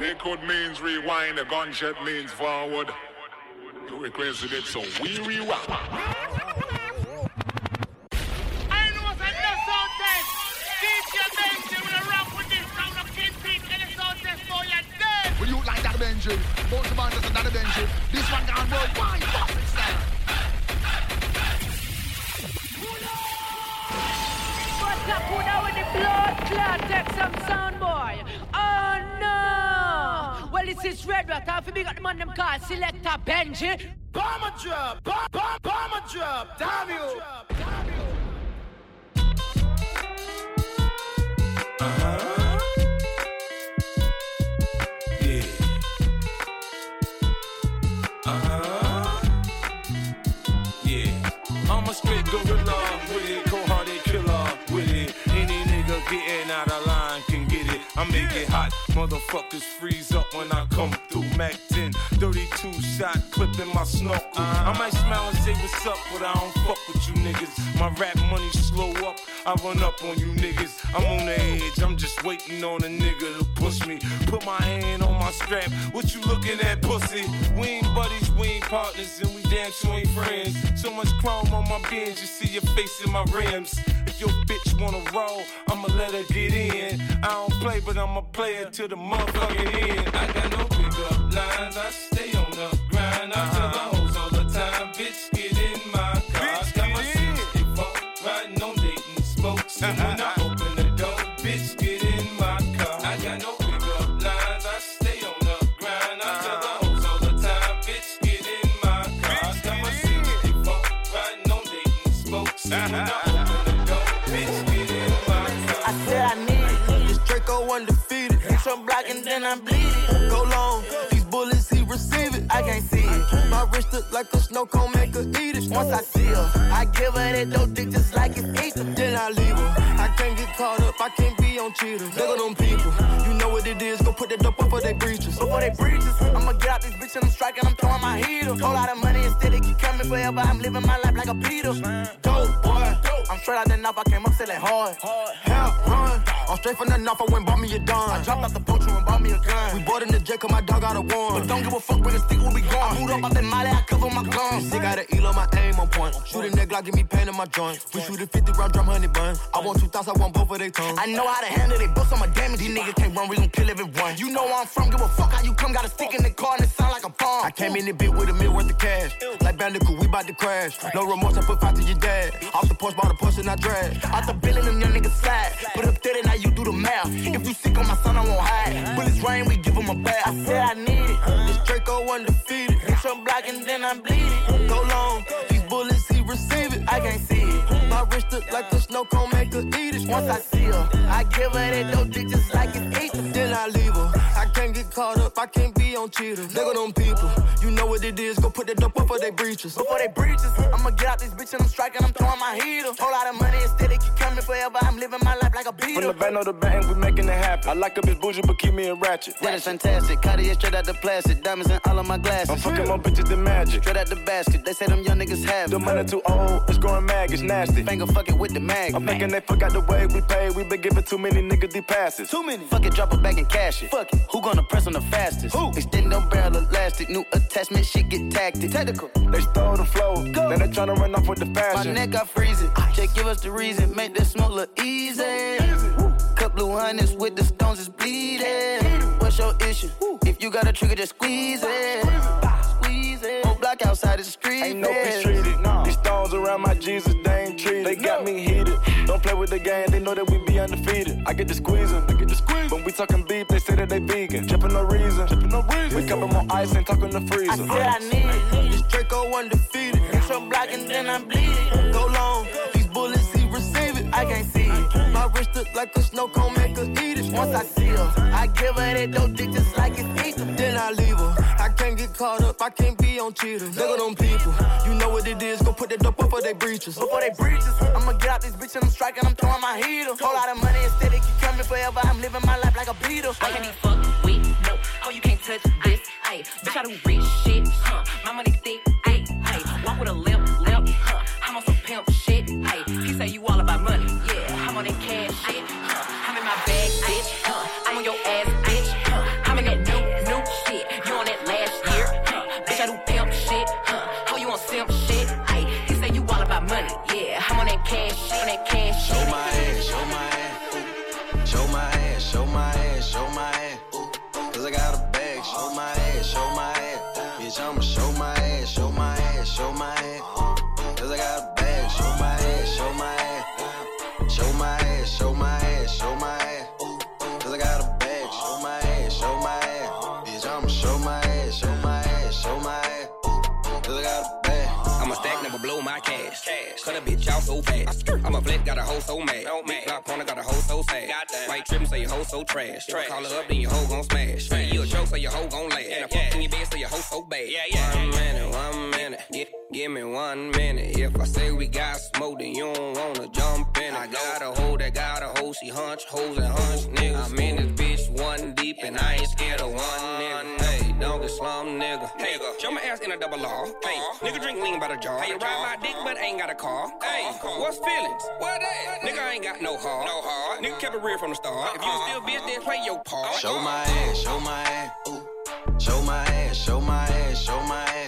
Liquid means rewind, a gunshot means forward. You requested it, so we rewind. I know it's a left sound test. DJ Benji. Both of us just another Benji. This one gone worldwide. Fucking style. What's up, who now with the blood clot? Take some sound, no! Well, this is Red Rat. Half of me got the man them called Selector Benji. Bomber drop, bomb, bomb, bomber drop. Damn you. Uh-huh. I'm a straight gorilla I make it hot, motherfuckers freeze up when I come through. Mac 10, 32 shot clip in my snorkel. I might smile and say what's up, but I don't fuck with you niggas. My rap money slow up, I run up on you niggas. I'm on the edge, I'm just waiting on a nigga to push me. Put my hand on my strap, what you looking at, pussy? We ain't buddies, we ain't partners, and we damn sure ain't friends. So much chrome on my bins, you see your face in my rims. If your bitch wanna roll, I'ma let her get in. I don't play, but I'ma play it till the motherfucking end. I got no pickup lines, I block and bleed it. Go long. These bullets, he receive it. I can't see it. My wrist look like a snow cone, make her eat it. Once I see her, I give her that dope dick just like it's Ethan. Then I leave her. I can't get caught up, I can't be on cheaters. Look at them people. You know what it is, go put that dope up for they breaches. Before they breaches, I'ma get out this bitch and I'm striking, I'm throwing my heater. Whole lot of money instead, it keep coming forever. I'm living my life like a Peter. Dope boy. I'm straight out the knife, I came up selling hard. Hell, run. I'm straight from the knife, I went bought me a dime. I dropped out the poacher and bought me a gun. We bought in the jet, cause my dog got a one. But don't give a fuck, bring a stick where we going. I moved up out that molly, I cover my guns. Sick got an eel on my aim on point. Shooting that Glock, give me pain in my joint. We shoot a 50 round drum, honey bun. I want two thoughts, I want both of their tongues. I know how to handle they bust, I'm a damage. These niggas can't run, we gon' kill everyone. You know where I'm from, give a fuck how you come. Got a stick in the car and it sound like a bomb. I came in the bit with a meal worth of cash. Like Bandicoot, we bout to crash. No remorse, I put five to your dad. Off porch, bought a push and I drag. Out the bill and them young niggas slide. Up 30, now you do the math. If you sick on my son, I won't hide. Bullets rain, we give him a bath. I said I need it. This Draco undefeated. Hit your block and then I bleed it. Go long. These bullets, he receive it. I can't see it. My wrist look like a snow cone, make her eat it. Once I see her, I give her that dope dick just like it's Ethan. Then I leave her. I can't get caught up, I can't be on cheaters. Look at them people. You know what it is, go put that dope up for they breaches. Before they breaches, I'ma get out this bitch and I'm striking, I'm throwing my heater. Whole lot of money instead, it keep coming forever. I'm living my life like a From beater. the band of the band, we making it happen. I like a bitch bougie, but keep me in ratchet. That is fantastic. Cartier straight out the plastic. Diamonds in all of my glasses. I'm fucking more bitches than magic. Straight out the basket. They say them young niggas have it. The money too old, it's growing mag, it's nasty. Finger fucking with the mag. I'm thinking they forgot the way we pay. We been giving too many niggas the passes. Too many. Fuck it, drop it back and cash it. Fuck it. Who gonna press on the fastest? Who? Extend them barrel elastic. New attachment, shit get tactic. Technical. They stole the flow, Go. now they tryna run off with the fashion. My neck got freezing. Just give us the reason. Make this smoke look easy. Cut blue hundreds with the stones is bleeding. What's your issue? If you got a trigger, just squeeze it. Squeeze it. Whole block outside the street. Ain't no peace treated. No. These stones around my Jesus, they ain't treated. They got me heated. Don't play with the game, they know that we be undefeated. I get the squeezing, I get the squeeze. When we talking beef, they say that they vegan. Dripping no reason, dripping no reason. We cupping more ice and talking the I freezer. said I need it. This Draco undefeated. Hit your block and then I bleed it. Go long. My wrist look like a snow cone, make her eat it. Once I see her, I give her that dope dick just like it's Ethan. Then I leave her. I can't get caught up, I can't be on cheaters. Look at them people. You know what it is, go put that dope up for they breaches. Before they breaches, I'ma get out this bitch and I'm striking, I'm throwing my heater. Whole lot of money instead, it keep coming forever. I'm living my life like a beetle. I can't be fucked with, no. Oh, you can't touch this, ayy. Bitch, I do rich shit, huh? My money thick, ayy, ayy. Walk with a limp, limp, huh? I'm on some pimp shit, ayy. He say you all about money, yeah. Cut a bitch out so fast. I'm a flat, got a hoe so mad. Big block corner, got a hoe so sad. White trim, say your hoe so trash. trash. Call her up, then your hoe gon' smash. smash. You a joke, so your hoe gon' last. And I fuck in your bed, so your hoe so bad. Yeah, yeah. One minute, one minute. Give, give me one minute. If I say we got smoke, then you don't wanna jump in. I got a hoe that got a hoe, she hunch, hoes and hunch niggas. I'm in this bitch one deep, and I ain't scared of one nigga. Hey, don't get slum nigga. Nigga, show my ass in a double law. Hey, uh-huh. nigga drink lean by the jar. Hey, ride my dick, but ain't got a car. Hey, what's feelings? What that? Nigga, I ain't got no heart. No heart. Nigga kept it real from the start. If you still bitch, then play your part. Show my ass, show my ass. Ooh. Show my ass, show my ass, show my ass.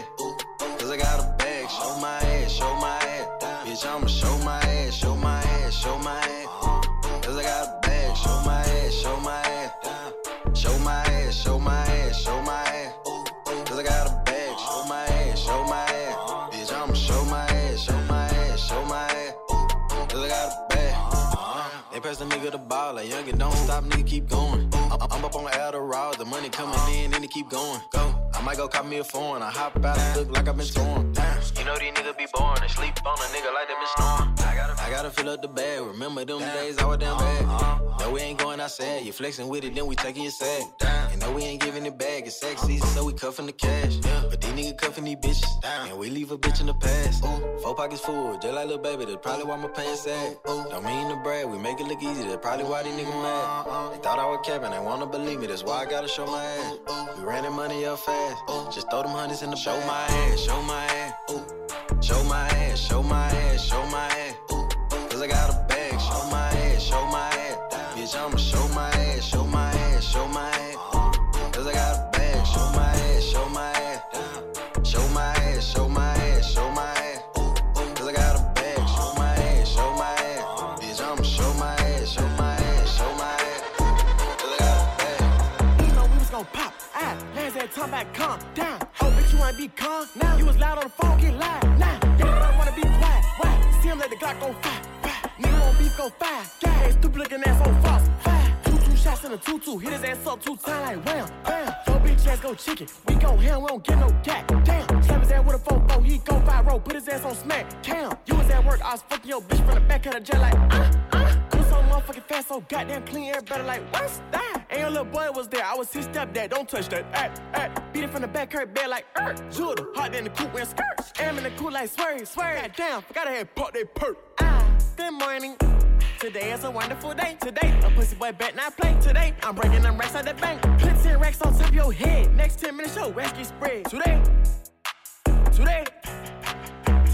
Press the nigga the ball, like youngin', don't stop, nigga, keep going. I'm, I'm up on Adderall, the money coming in, and it keep going. Go. I might go cop me a phone, I hop out and look like I've been torn. You know these niggas be born and sleep on a nigga like they been snoring. I gotta, I gotta fill up the bag. Remember them days I was damn bad. Uh-huh. No, we ain't going outside. You flexing with it, then we taking your sack. And no, we ain't giving it back. It's sex season, so we cuffing the cash. Yeah. But these niggas cuffing these bitches. And we leave a bitch in the past. Four pockets full, just like little baby. That's probably why my pants sad. Don't mean to brag, we make it look easy. That's probably why these niggas mad. Uh-huh. They thought I was capping, they wanna believe me. That's why I gotta show my ass. We ran that money up fast. Just throw them hundreds in the Show my ass, show my ass. Show my ass, show my ass, show my ass. Cause I got a bag. Show my ass, show my ass. Bitch, I'ma show time back, calm down. Oh, bitch, you wanna be calm now? You was loud on the phone, get loud now. Yeah, I wanna be quiet. Why? See him let the Glock go fire. fire. Nigga won't beef go fire. Yeah, hey, stupid looking ass on false. Fire. Two two shots in a two two. Hit his ass up two times like wham, bam. Yo, bitch ass go chicken. We go ham, we don't get no cat. Damn. Slap his ass with a four four. He go five roll. Put his ass on smack. Cam. You was at work. I was fucking your bitch from the back of the jet like ah ah. Motherfucking fast, so goddamn clean. Everybody like what's that? And your little boy was there. I was his stepdad. Don't touch that. Ay, ay. Beat it from the back, her bed like er. Judah. Hot in the coupe wearing skirts. Am in the coupe like swear, swear. God damn, forgot I had pop that perk. Ah, good morning. Today is a wonderful day. Today, a pussy boy bet not play. Today, I'm breaking them racks out the bank. Put 10 racks on top of your head. Next 10 minutes, your ass get spread. Today, today.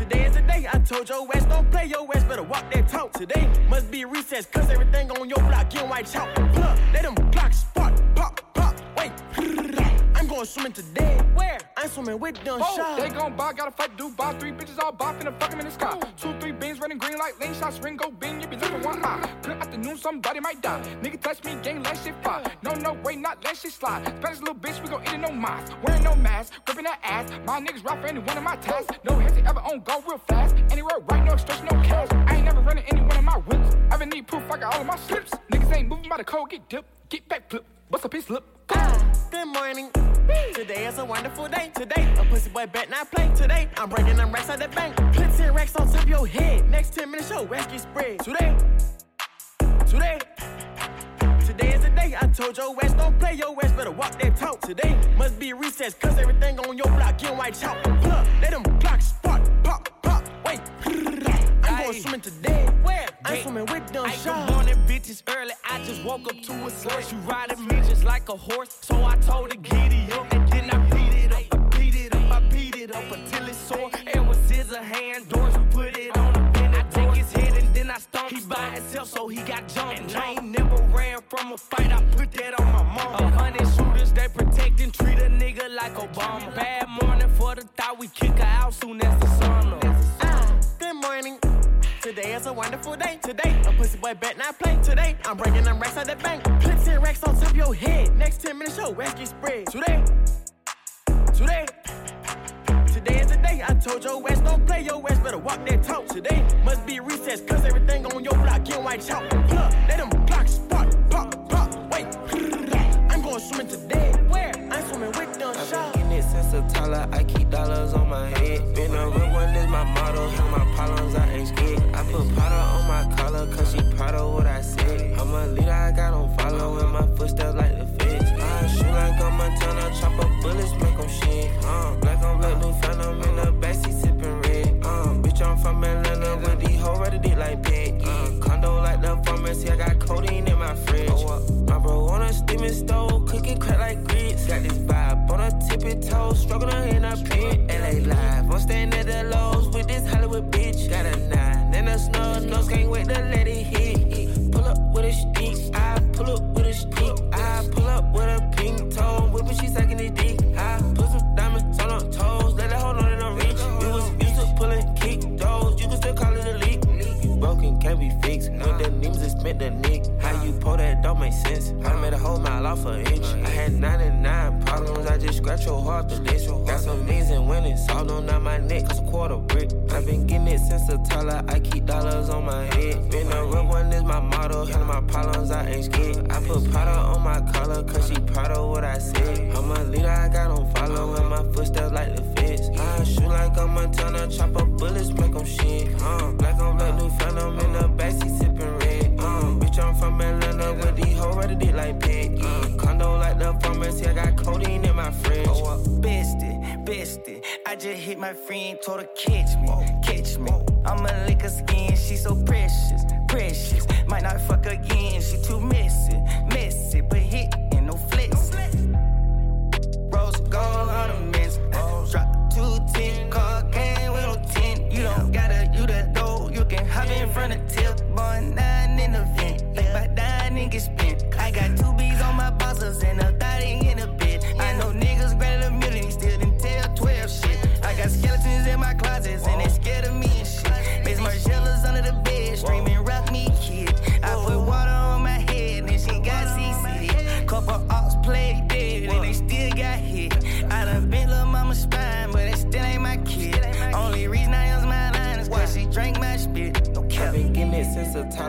Today is the day I told your ass don't play, your ass better walk that talk. Today must be recess, cause everything on your block getting white chalk. Look, let them blocks spark, pop, pop, wait. I'm going swimming today. Where? I'm swimming with them Oh, they gon' buy, gotta fight, do buy. Three bitches all buy, finna fuck 'em in the sky. Two, three beans running green like lane shots, ring go bing, you be looking one eye. Good afternoon, somebody might die. Nigga touch me, gang, let shit fly. No, no, way, not let shit slide. Spanish little bitch, we gon' eat it no minds. Wearing no mask, gripping that ass. My niggas rap for any one of my tasks. No hesitate, ever on go real fast. Anywhere right, no extortion, no cash. I ain't never running any one of my whips. Ever need proof, I got all of my slips. Niggas ain't moving by the code, get dipped. Get back, flip. Bust a piece, lip. Ah, good morning. Today is a wonderful day. Today, a pussy boy bet not play. Today, I'm breaking them racks out the bank. Put 10 racks on top of your head. Next 10 minutes, your ass get spread. Today, today. Today is the day I told your ass don't play, your ass better walk that talk. Today must be recess, cause everything on your block getting white chalk. Look, let them blocks spark, pop, going swimming today. Where? I'm swimming with them Ay, good shots. morning, bitches. Early, I just woke up to a source. You riding me just like a horse. So I told her, giddy up. And then I beat it up. I beat it up. I beat it up until it's sore. It was scissor hand doors. We put it on the bend. I take his head and then I stomp. He by himself, so he got jumped. And I ain't never ran from a fight. I put that on my mom. A hundred shooters, they protect and treat a nigga like Obama. Bad morning for the thought. We kick her out soon as the sun up. Ah, good morning. Today is a wonderful day. Today, a pussy boy bet not play. Today, I'm breaking them racks out the bank. Put 10 racks on top of your head. Next 10 minutes, your ass get spread. Today, today. Today is the day I told your ass don't play, your ass better walk that talk. Today must be recess, cause everything on your block getting white chalk. Look, let them blocks spark, pop, pop, wait. I'm going swimming today. Where? I'm swimming with them I've shots. been getting it since a toddler. I keep dollars on my head. Been a real one is my motto. Hit my problems, I I on follow in my footsteps like the feds. I shoot like a Montana, chop up bullets, make them shit. Uh, black on black, new phantom in the backseat sipping red. Uh, bitch, I'm from Atlanta with these hoes ready to like pet. Uh, condo like the pharmacy, I got codeine in my fridge. My bro on a steaming stove, cooking crack like grits. Got this vibe on a tippy toe, struggling in a pit. LA live, I'm staying at the lows with this Hollywood bitch. Got a nine and a snub nose, can't wait to the nick. How you pull that don't make sense. I made a whole mile off an inch. I had 99 problems, I just scratch your heart the list. Got some means and winnings, all on down my neck, cause a quarter brick. I've been getting it since the Tyler, I keep dollars on my head. Been a real one is my motto, handle my problems, I ain't scared. I put Prada on my collar, cause she proud of what I said. I'm a leader, I got on follow in my footsteps like the feds. I shoot like I'm a Montana, chop up bullets, make them shit. Uh, black on black, new phantom in the my fridge. Oh, bestie, bestie. I just hit my friend, told her catch me, catch me. I'm a lick her skin, she so precious, precious. Might not fuck again, she too messy, messy. But hit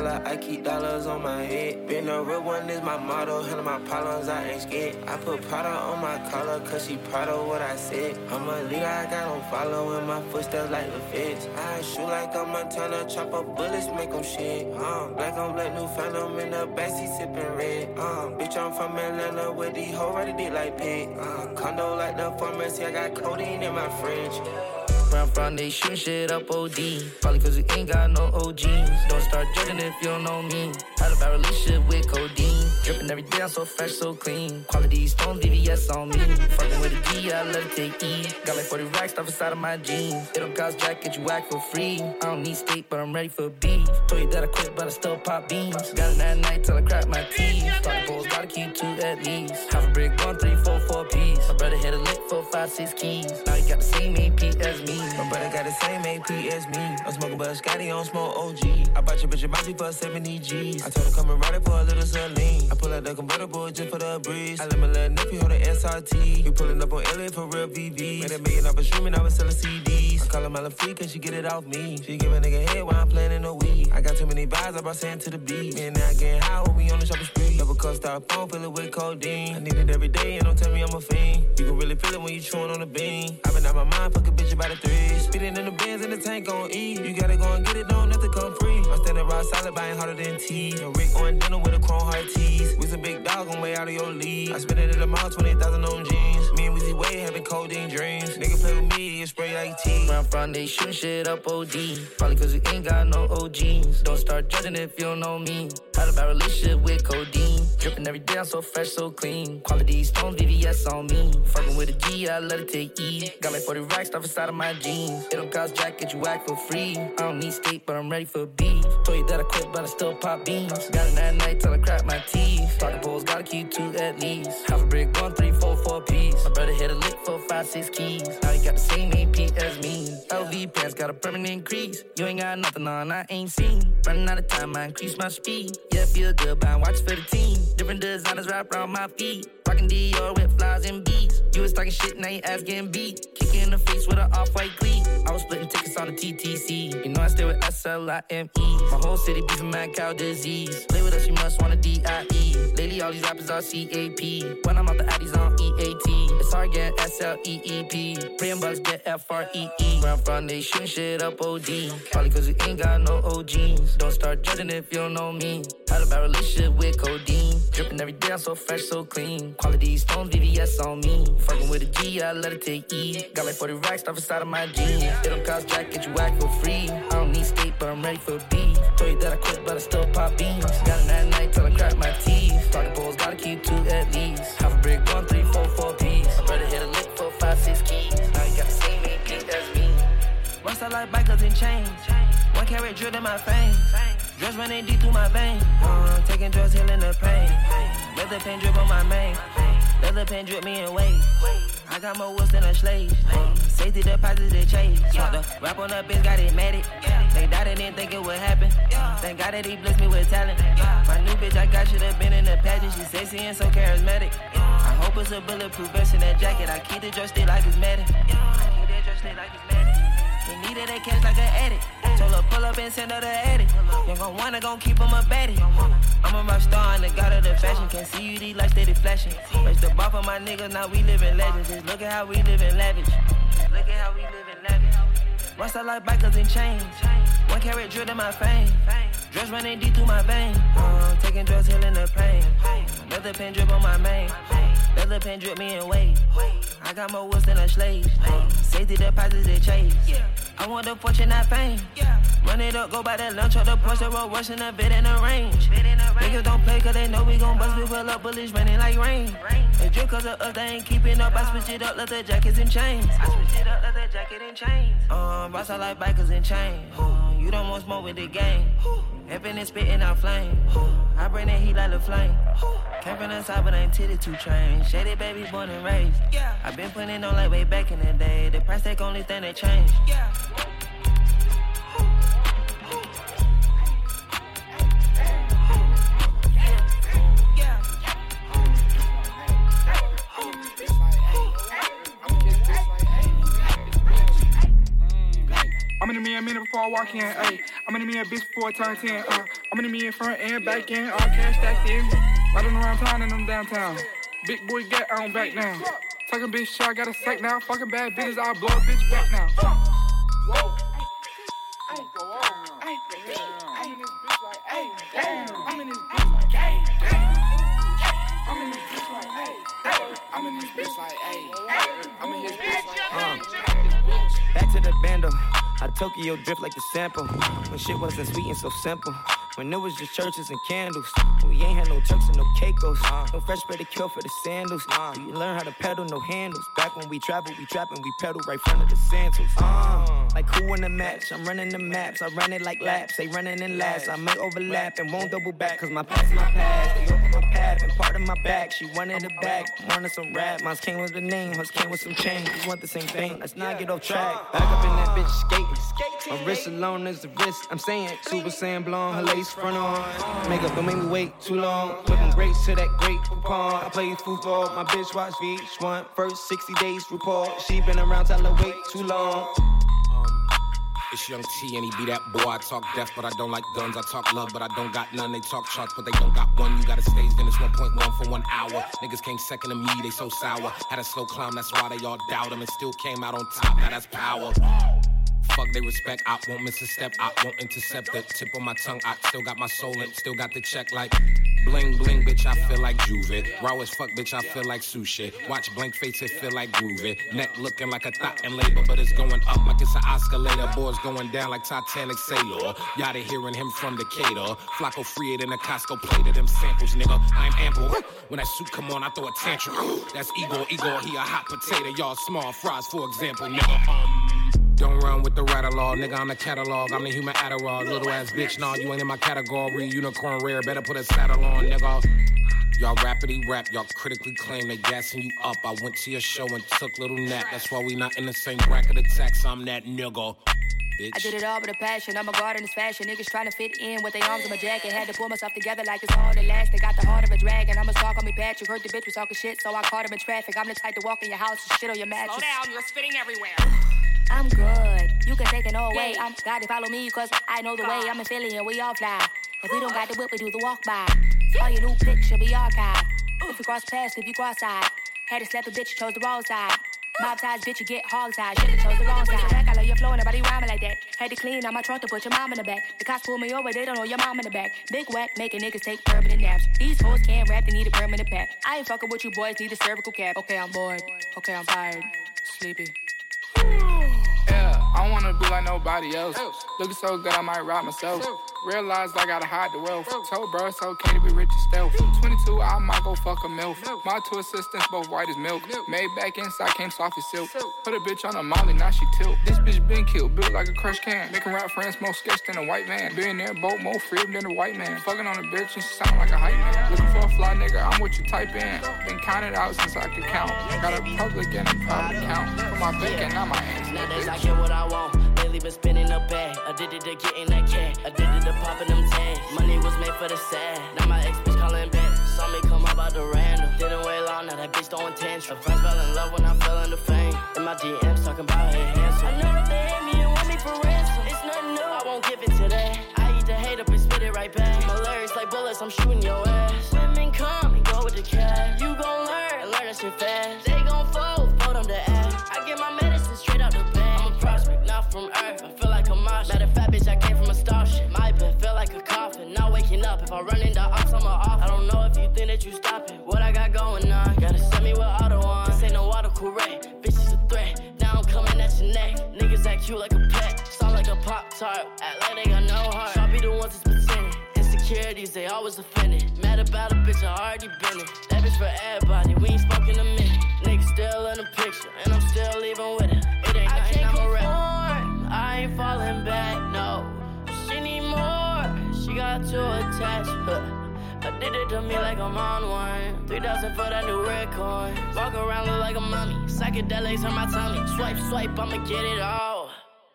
the Tyler, I keep dollars on my head. Been a real one is my motto, handle my problems, I ain't scared. I put Prada on my collar, cause she proud of what I said. I'm a leader, I got on follow in my footsteps like the feds. I shoot like a Montana, chop up bullets, make them shit. Uh, black on black, new phantom in the backseat sipping red. Uh, bitch, I'm from Atlanta with these hoes ready to like pet. Uh, condo like the pharmacy, I got codeine in my fridge. Where I'm from, they shoot shit up OD. Probably cause we ain't got no OGs. Don't start judging if you don't know me. Had a bad relationship with codeine. Dripping every day, I'm so fresh, so clean. Quality stones, VVS on me. Fucking with a G, I it take E. Got like 40 racks stuff inside of my jeans. It don't cost jack, get you whack for free. I don't need steak, but I'm ready for beef. Told you that I quit, but I still pop beans. Got it at night till I crack my teeth. Starting bowls, gotta keep two at least. Half a brick, one, three, four, brother hit a lick, for five, six keys. Now he got the same AP as me. My brother got the same AP as me. I'm smoking but Scotty on smoke OG. I bought your bitch a bounty for 70 G's. I told her come and ride it for a little Celine. I pull out the convertible just for the breeze. I let my little nephew hold the SRT. You pulling up on LA for real VV. Made a million off of streaming, I was selling CDs. I call her Melon Free cause she get it off me. She give a nigga head while I'm playing in the weed. I got too many vibes, I brought sand to the beat. And now getting high, hold me on the shopping spree. Double cup styrofoam, fill it with codeine. I need it every day and don't tell me I'm a fiend. You can really feel it when you chewing on the bean. i been out my mind, fuck a bitch about a three. Speeding in the Benz and the tank on E. You gotta go and get it, don't let it come free. I'm standing rock solid, buying harder than T. A Rick on dinner with a chrome heart tees. We some big dog on way out of your league. I spent it at the mall, 20,000 on jeans. Me and Weezy Way having codeine dreams. Nigga play with me, it spray like tea. Where I'm from, they shoot shit up OD. Probably cause we ain't got no Don't start judging if you don't know me. Had a bad relationship with codeine. Dripping every day, I'm so fresh, so clean. Quality stones, VVS on me. Fucking with a G, I let it take E. Got like 40 racks stuff inside of my jeans. It don't cost jack, get you whack for free. I don't need steak, but I'm ready for beef. Told you that I quit, but I still pop beans. Got it at night till I crack my teeth. Talking bowls, gotta keep two at least. Half a brick, one, three, piece. My brother hit a lick for five, six keys. Now he got the same AP as me. LV pants got a permanent crease. You ain't got nothing on, I ain't seen. Running out of time, I increase my speed. Yeah, feel good, buying watch for the team. Different designers wrap around my feet. Rockin' Dior with flies and beats. You was talking shit, now you ass getting beat. Kick you in the face with an off-white cleat. I was splitting tickets on the TTC. You know I stay with S-L-I-M-E. My whole city beefing mad cow disease. Play with us, you must want a D-I-E. Lately, all these rappers are C-A-P. When I'm out the Addies on E-A-T. It's hard getting S-L-E-E-P. Praying bucks get F-R-E-E. Where I'm from, they shooting shit up O-D. Probably cause we ain't got no OGs. Don't start judging if you don't know me. Had a bad relationship with codeine. Dripping every day, I'm so fresh, so clean. Quality stones, VVS on me. Fucking with a G, I let it take E. Got like 40 racks stuff inside of my jeans. They don't cost jack, get you whack for free. I don't need skate, but I'm ready for B. Told you that I quit, but I still pop beans. Got it that night till I crack my teeth. I like bikers and chains. One carrot drilled in my fame. Drugs running deep through my veins. Uh, taking drugs, healing the pain. Let the pain drip on my mane. Let the pain drip me in waves. I got more woods than a slave. Uh, safety deposit they chase. Swap the rap on the bitch, got it mad. They doubted, didn't think it would happen. Thank God that he blessed me with talent. My new bitch I got should have been in the pageant. She sexy and so charismatic. I hope it's a bulletproof vest in that jacket. I keep the drug stick like it's medic. I keep like it's needed that cash like an addict. Told her pull up and send her the edit. You gon' wanna gon' keep him a baddie. I'm a rock star and the god of the fashion. Can't see you, these lights steady flashing. Raise the bar for my niggas, now we living legends. Just look at how we living lavish. Look at how we living lavish. Rust I like bikers and chains. One carrot drilled in my fame. Drugs running deep through my veins. Uh, taking drugs, healing the pain. The pen drip on my mane. The pen drip me in weight. I got more woods than a slave. Uh, safety deposits they chase. I want the fortune, not fame. Run it up, go by that lunch, or the Porsche road, rushing the bit in the range. Niggas don't play cause they know we gon' bust, we pull up bullets raining like rain. They drip cause of us, they ain't keeping up. I switch it up, let the jackets and chains. I switch it up, let the jacket and chains. Um, boss, I like bikers and chains. Um, you don't want smoke with the gang. Epping and spitting out flame. I bring that heat like the flame. Came from the side, but ain't titty two train. Shady baby born and raised. I been putting on like way back in the day. The price tag only thing that changed. I'm in me a minute before I walk in, ayy. I'm in me a bitch before I turn 10, uh. I'm in me in front and back in, all cash stacked in. Riding around town and I'm downtown. Big boy get on back now. Talking bitch I got a sack now. Fucking bad bitches, I'll blow a bitch back now. Tokyo drift like the sample. When shit wasn't sweet and so simple. When it was just churches and candles. We ain't had no Turks and no Caicos. Uh-huh. No fresh better kill for the sandals. Uh-huh. We learn how to pedal, no handles. Back when we travel, we trap and we pedal right front of the Santos. Uh, uh-huh. like who in the match? I'm running the maps. I run it like laps. They running in laps. I may overlap and won't double back. Cause my past is my past. They open my path and part of my back. She wanted it back. Wanted some rap. Mine came with the name. Hers came with some change. We want the same thing. Let's not get off track. Back up in that bitch skating. My wrist alone is the wrist. I'm saying Super Saiyan blonde. Her lace front on. Makeup don't make me wait too long. Whipping grapes to that great coupon. I play football. My bitch watch VH1. First 60 days report. She been around, tell her wait too long. Um, it's Young T and he be that boy. I talk death, but I don't like guns. I talk love, but I don't got none. They talk charts, but they don't got one. You got a stage, then it's 1.1 for one hour. Niggas came second to me, they so sour. Had a slow climb, that's why they all doubt him and still came out on top. Now that's power. Fuck they respect, I won't miss a step, I won't intercept the tip of my tongue. I still got my soul in, still got the check like bling bling, bitch. I feel like Juve. Raw as fuck, bitch. I feel like sushi. Watch blank face, it feel like groovy. Neck looking like a thought and labor, but it's going up like it's an escalator. Boys going down like Titanic sailor. Y'all hearing him from Decatur. Flacco free it in a Costco plate of them samples, nigga. I'm ample. When that suit come on, I throw a tantrum. That's Igor, Igor, he a hot potato. Y'all small fries, for example, nigga. Um. Don't run with the rattle law, nigga. I'm the catalog. I'm the human Adderall. Little ass bitch, nah, you ain't in my category. Unicorn rare, better put a saddle on, nigga. Y'all rapidly rap, y'all critically claim they gassing you up. I went to your show and took little nap. That's why we not in the same bracket of tax. I'm that nigga. Bitch. I did it all with a passion. I'm a guard in this fashion. Niggas trying to fit in with their arms in my jacket. Had to pull myself together like it's all the last. They got the heart of a dragon. I'ma call me, Patrick. Heard the bitch was talking shit, so I caught him in traffic. I'm the type to walk in your house and shit on your mattress. Slow down, you're spitting everywhere. I'm good. You can take it all away. I'm gotta follow me, cause I know the way. I'm in Philly and we all fly. If we don't got the whip, we do the walk by. All your new should be archived. If you cross paths, if you cross eyed. Had to slap a bitch, chose the wrong side. Mob ties, bitch, you get hog ties. Should've chose the wrong side. Back, I love your flow, and nobody rhyming like that. Had to clean out my trunk to put your mom in the back. The cops pull me over, they don't know your mom in the back. Big whack, making niggas take permanent naps. These hoes can't rap, they need a permanent pack. I ain't fucking with you boys, need a cervical cap. Okay, I'm bored. Okay, I'm tired. Sleepy. I don't wanna be like nobody else. Looking so good, I might rob myself. Realized I gotta hide the wealth. Told bro it's okay to be rich and stealth. 22, I might go fuck a MILF. My two assistants, both white as milk. Made back inside, came soft as silk. Put a bitch on a molly, now she tilt. This bitch been killed, built like a crushed can. Making rap friends more sketch than a white man. Being there, both more free than a white man. Fucking on a bitch and she sound like a hype man. Looking for a fly nigga, I'm what you type in. Been counted out since I could count. Got a public and a private account. For my bank and not my hands. Nowadays I get what I want. Lately been spinning a bag. Addicted to getting that cash. Addicted to popping them tags. Money was made for the sad. Now my ex bitch calling back. Saw me come up out the random. Didn't wait long, now that bitch throwing tantrum. Friends fell in love when I fell in the fame. In my DMs talking about her handsome. I know that they hate me and want me for ransom. It's nothing new. I won't give it to that. I eat the hate up and spit it right back. My lyrics like bullets, I'm shooting your ass. Women come and go with the cash. You gon' learn and learn that shit fast. Up. If I run into ops, I'm a off. I don't know if you think that you stopping. What I got going on. Gotta send me with auto on. This ain't no auto correct. Bitch is a threat. Now I'm coming at your neck. Niggas act cute like a pet. Sound like a pop tart. Act like they got no heart. Y'all be the ones that's pretending. Insecurities, they always offended. Mad about a bitch, I already been it. That bitch for everybody. We ain't spoken a minute. Niggas still in the picture, and I'm still leaving with it. It ain't nothing, I'm a rap. I ain't falling back, no. She got too attached. Huh. Addicted to me like I'm on one. 3,000 for that new red coin. Walk around look like a mummy. Psychedelics on my tummy. Swipe, swipe, I'ma get it all.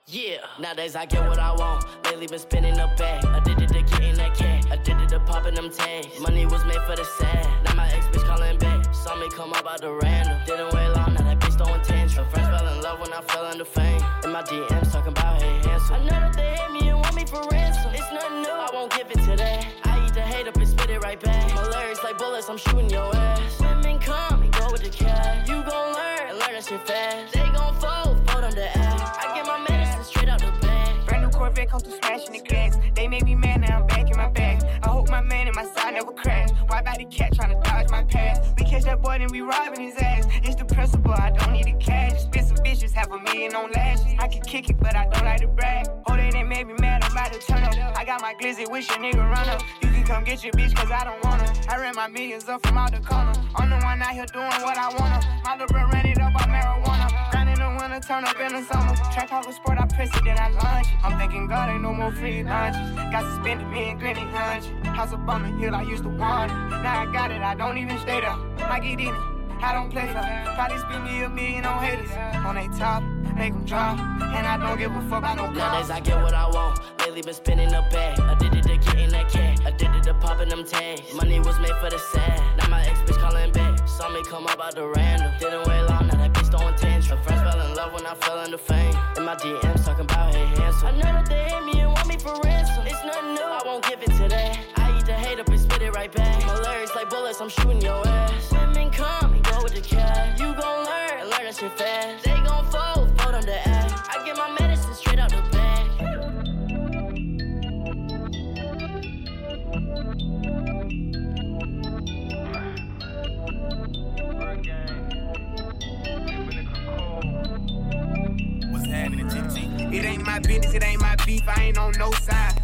Yeah, nowadays I get what I want. Lately been spinning a bag. Addicted to getting that cash. Addicted to popping them tags. Money was made for the sad. Now my ex bitch calling back. Saw me come up out the random. Didn't wait long, now that bitch throwing tantrum. Friends fell in love when I fell into fame. In my DMs talking about hey handsome. I know that they hate me and want me for ransom. It's nothing new, I won't give it to that. I eat the hate up and spit it right back. My lyrics like bullets, I'm shooting your ass. Women come and go with the cash. You gon' learn and learn that shit fast. They gon' fold, fold them to ass. I get my medicine straight out the bag. Brand new Corvette come through smashing the glass. They made me mad, now I'm back my side never crash. Why body cat tryna dodge my path? We catch that boy and we robbing his ass. It's the principle, I don't need the cash. Some bitches, have a million on lashes. I can kick it, but I don't like to brag. Oh, they didn't make me mad, I'm about to turn up. I got my glizzy, wish a nigga run up. You can come get your bitch, cause I don't wanna. I ran my millions up from out the corner. I'm the one out here doing what I wanna. My little bro ran it up. In turn up in the summer. Track off a sport, I press it, then I launch it. I'm thinking God ain't no more free lunches. Got suspended, me and Granny hunch. House up on the hill, I used to want it. Now I got it, I don't even stay there. I get in it. I don't play fair. Probably spend me a million on haters. On they top, make them drop. And I don't give a fuck about no Nowadays I get what I want. Lately been spinning a bag. Addicted to getting that cash. Addicted to popping them tags. Money was made for the sad. Now my ex bitch calling back. Saw me come up out the random. Didn't wait long, love when I fell into fame. And my DMs talking about hey handsome. I know that they hate me and want me for ransom. It's nothing new, I won't give it to that. I eat the hate up and spit it right back. My lyrics like bullets, I'm shooting your ass. Women come and go with the cash. You gon' learn and learn that shit fast. It ain't my business, it ain't my beef, I ain't on no side.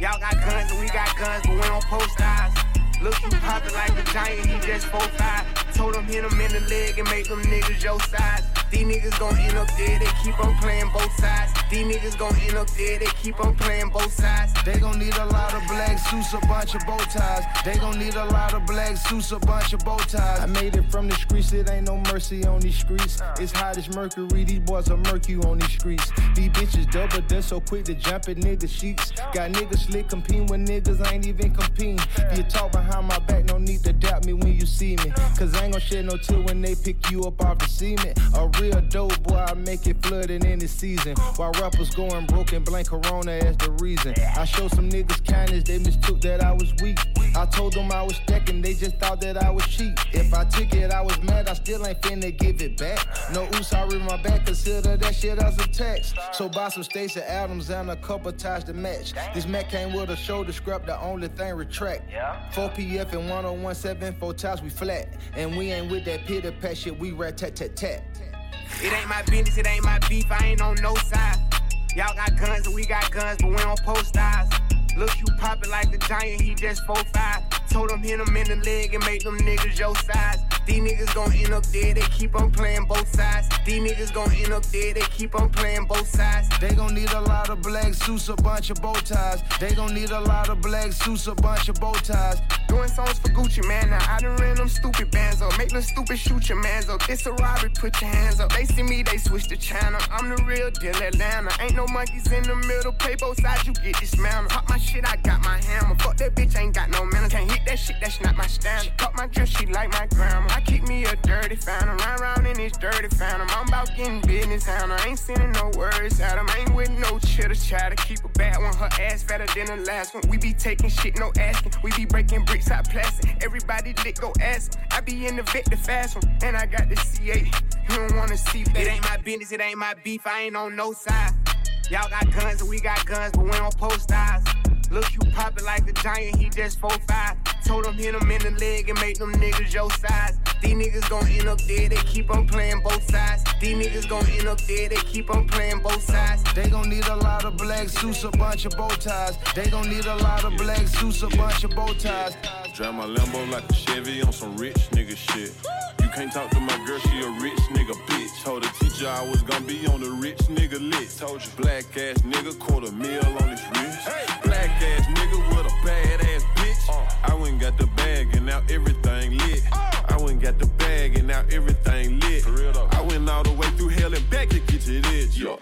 Y'all got guns and we got guns, but we don't post eyes. Look, you poppin' like a giant, he just 4'5. Told him hit him in the leg and make them niggas your size. These niggas gon' end up dead, they keep on playing both sides. These niggas gon' end up dead, they keep on playing both sides. They gon' need a lot of black suits, a bunch of bow ties. They gon' need a lot of black suits, a bunch of bow ties. I made it from the streets, it ain't no mercy on these streets. It's hot as mercury, these boys are murky on these streets. These bitches double dust so quick to jump in niggas' sheets. Got niggas slick competing with niggas, I ain't even competing. You talk behind my back, no need to doubt me when you see me. Cause I ain't gon' shed no tear when they pick you up off the cement. A real dope, boy, I make it flooding in the season. While rappers going broke and blame Corona as the reason. I showed some niggas kindness, they mistook that I was weak. I told them I was stacking, they just thought that I was cheap. If I took it, I was mad, I still ain't finna give it back. No oops, I read my back, consider that shit as a text. So buy some Stacy Adams and a couple ties to match. This Mac came with a shoulder scrap, the only thing retract. 4 PF and 1017, four times we flat. And we ain't with that pitter pat shit, we rat tat tat tat. It ain't my business, it ain't my beef, I ain't on no side. Y'all got guns and we got guns, but we don't post eyes. Look, you poppin' like the giant, he just 4'5. Told him hit him in the leg and make them niggas your size. These niggas gon' end up dead, they keep on playing both sides. These niggas gon' end up dead, they keep on playing both sides. They gon' need a lot of black suits, a bunch of bow ties. They gon' need a lot of black suits, a bunch of bow ties. Doing songs for Gucci, man. Now I done ran them stupid bands up. Make them stupid shoot your mans up. It's a robbery, put your hands up. They see me, they switch the channel. I'm the real deal Atlanta. Ain't no monkeys in the middle. Play both sides, you get dismantled. Pop my shit, I got my hammer. Fuck that bitch, ain't got no manners. Can't hit that shit, that's not my standard. Cut my dress, she like my grandma. I keep me a dirty phantom. Run around in this dirty phantom. I'm about getting business out. I ain't sending no words at him. Ain't with no chitter chatter. Keep a bad one, her ass fatter than the last one. We be taking shit, no asking. We be breaking bricks out plastic. Everybody lit, go ask. I be in the vet, the fast one. And I got the C8. You don't wanna see that. It ain't my business, it ain't my beef. I ain't on no side. Y'all got guns and we got guns, but we don't post eyes. Look, you poppin' like a giant, he just 4'5. Told him hit him in the leg and make them niggas your size. These niggas gon' end up dead, they keep on playing both sides. These niggas gon' end up dead, they keep on playing both sides. They gon' need a lot of black suits, a bunch of bow ties. They gon' need a lot of black suits, a bunch of bow ties. Drive my Lambo like a Chevy on some rich nigga shit. You can't talk to my girl, she a rich nigga bitch. Told the teacher I was gonna be on the rich nigga list. Told you black ass nigga, quarter mil on his wrist. Black ass nigga with a bad ass bitch. Uh. I went and got the bag and now everything lit. I went and got the bag and now everything lit. I went all the way through hell and back to get to this. Yeah.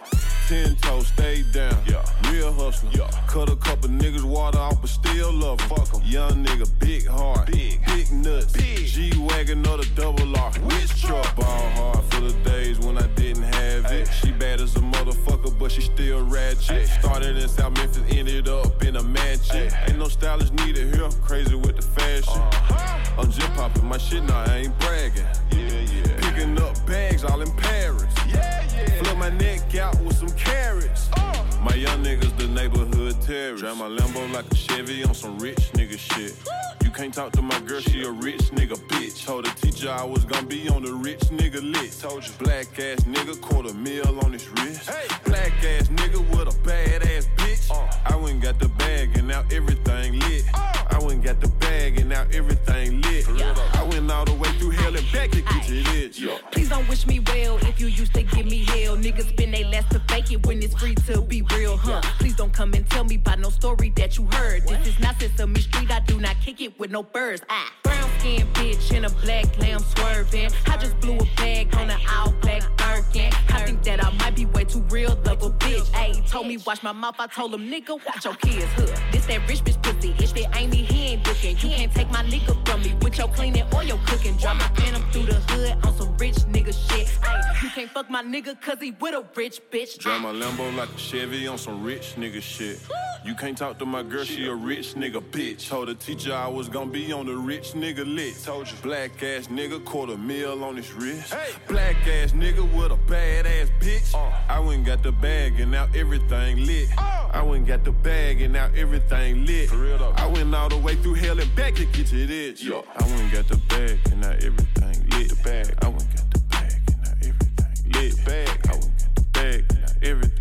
Ten toes, stay down. Yeah. Real hustler. Yeah. Cut a couple niggas water off, but still love 'em. Fuck 'em. Young nigga, big heart. Big. Big nuts. Big. G Wagon or the double R. Which truck? Ball hard for the days when I didn't have it. She bad as a motherfucker, but she still ratchet. Started in South Memphis, ended up in a mansion. Ain't no stylist needed here. Crazy with the fashion. Uh-huh. I'm just popping my shit now, I ain't bragging. Yeah, yeah. Picking up bags all in Paris. Yeah, yeah. Flip my neck out with some carrots. Uh. My young niggas, the neighborhood terrorists. Drive my Lambo like a Chevy on some rich nigga shit. You can't talk to my girl, she a rich nigga bitch. Told the teacher I was gonna be on the rich nigga list. Told you black ass nigga, quarter mil on his wrist. Black ass nigga with a bad ass bitch. Uh. I went and got the bag and now everything lit. Uh. I went and got the bag and now everything lit. I went all the way through hell and back to get this. Yeah. Please don't wish me well if you used to give me hell. Niggas spend they last to fake it when it's free to be real, huh? Please don't come and tell me about no story that you heard. This is not Sesame Street, I do not kick it with no birds. Ah, brown skin bitch in a black lamb swerving. I just blew a bag on an all black Birkin. I think that I might be way too real of a bitch. Ayy, told me watch my mouth, I told him nigga watch your kids, huh? This that rich bitch pussy, if it ain't me, he ain't looking. You can't take my nigga from me with your cleaning or your cooking. Drop my phantom through the hood on some rich nigga shit. Ayy, you can't fuck my nigga cause he with a rich bitch. Drive my Lambo like a Chevy on some rich nigga shit. You can't talk to my girl, she a rich nigga bitch. Told the teacher I was gonna be on the rich nigga list. Told you black ass nigga, quarter mil on his wrist. Black ass nigga with a bad ass bitch. Uh. I went and got the bag and now everything lit. Oh. I went and got the bag and now everything lit. I went all the way through hell and back to get to this. I went and got the bag and now everything lit. The bag. I went and got the bag and now everything lit. The bag. I went and got the bag and now everything lit.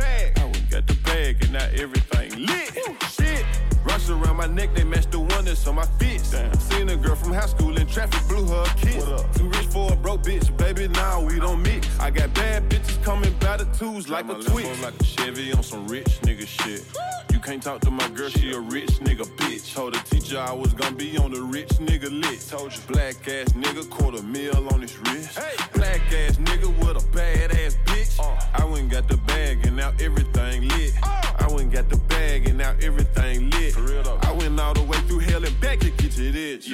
Bag. I went got the bag and now everything lit. Shit. Rush around my neck, they match the that's on my fist. Seen a girl from high school in traffic, blew her a kiss. Too rich for a broke bitch, baby, now we don't mix. I got bad bitches coming by the twos like a Twix. like a Chevy on some rich nigga shit. You can't talk to my girl, she a rich nigga bitch. Told the teacher I was gonna be on the rich nigga list. Told you black ass nigga, quarter mil on his wrist. Black ass nigga with a bad ass bitch. Uh. I went and got the bag and now everything lit. Uh. I went and got the bag and now everything lit. I went all the way through hell and back to get to this.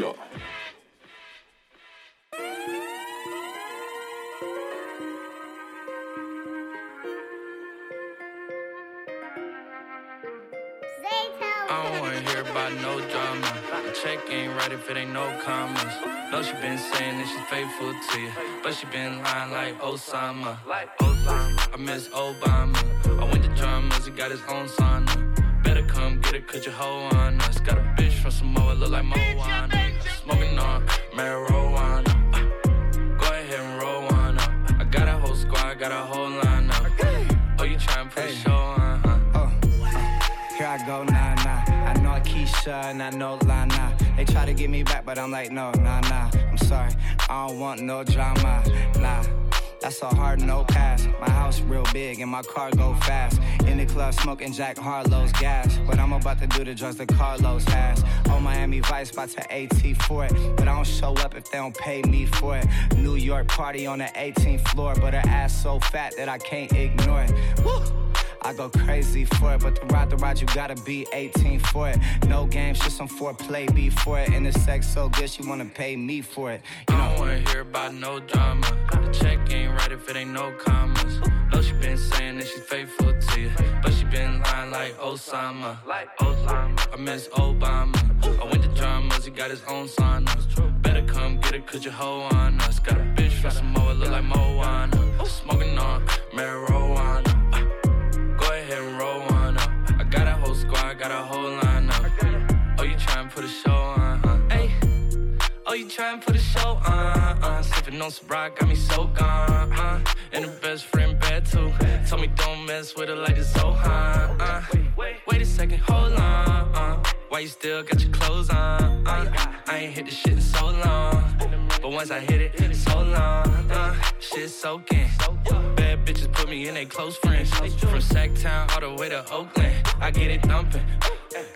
I don't wanna hear about no drama. Check ain't right if it ain't no commas. No, she been saying that she's faithful to you, but she been lying like Osama. Like Osama. I miss Obama. I went to dramas, he got his own sauna. Better come get it, cause your hoe on us. Got a bitch from Samoa, look like Moana. Smoking on marijuana. Uh, go ahead and roll one up. I got a whole squad, got a whole line up. Oh, you trying to put a show on, huh? Here I go, nah, nah. I know Keisha and I know Lana. They try to get me back, but I'm like, no, nah, nah. I'm sorry, I don't want no drama, nah. That's a hard no pass. My house real big and my car go fast. In the club smoking Jack Harlow's gas. But I'm about to do the drugs that Carlos has. Oh, Miami Vice about to AT for it. But I don't show up if they don't pay me for it. New York party on the 18th floor. But her ass so fat that I can't ignore it. Woo! I go crazy for it, but to ride the ride, you gotta be 18 for it. No games, just some foreplay before it. And the sex so good, she wanna pay me for it. You know, I don't wanna hear about no drama. The check ain't right if it ain't no commas. No, she been saying that she's faithful to you, but she been lying like Osama. Like Osama. I miss Obama. I went to drummers, he got his own sauna. Better come get it, cause your hoe on us. Got a bitch from Samoa, look like Moana. Smoking on marijuana. Uh, ahead and roll one up. I got a whole squad, got a whole line up. Oh, you trying to put a show on, huh? Hey. Oh, you trying to put a show on, uh, Sipping on Sprite, got me so gone, uh. And the best friend bad too. Told me don't mess with her like it's so high, uh. Wait a second, hold on, uh. Why you still got your clothes on, uh? I ain't hit the shit in so long. But once I hit it, it's so long, uh. Shit soaking. Bad bitches put me in they close friends. From Sacktown all the way to Oakland. I get it dumping.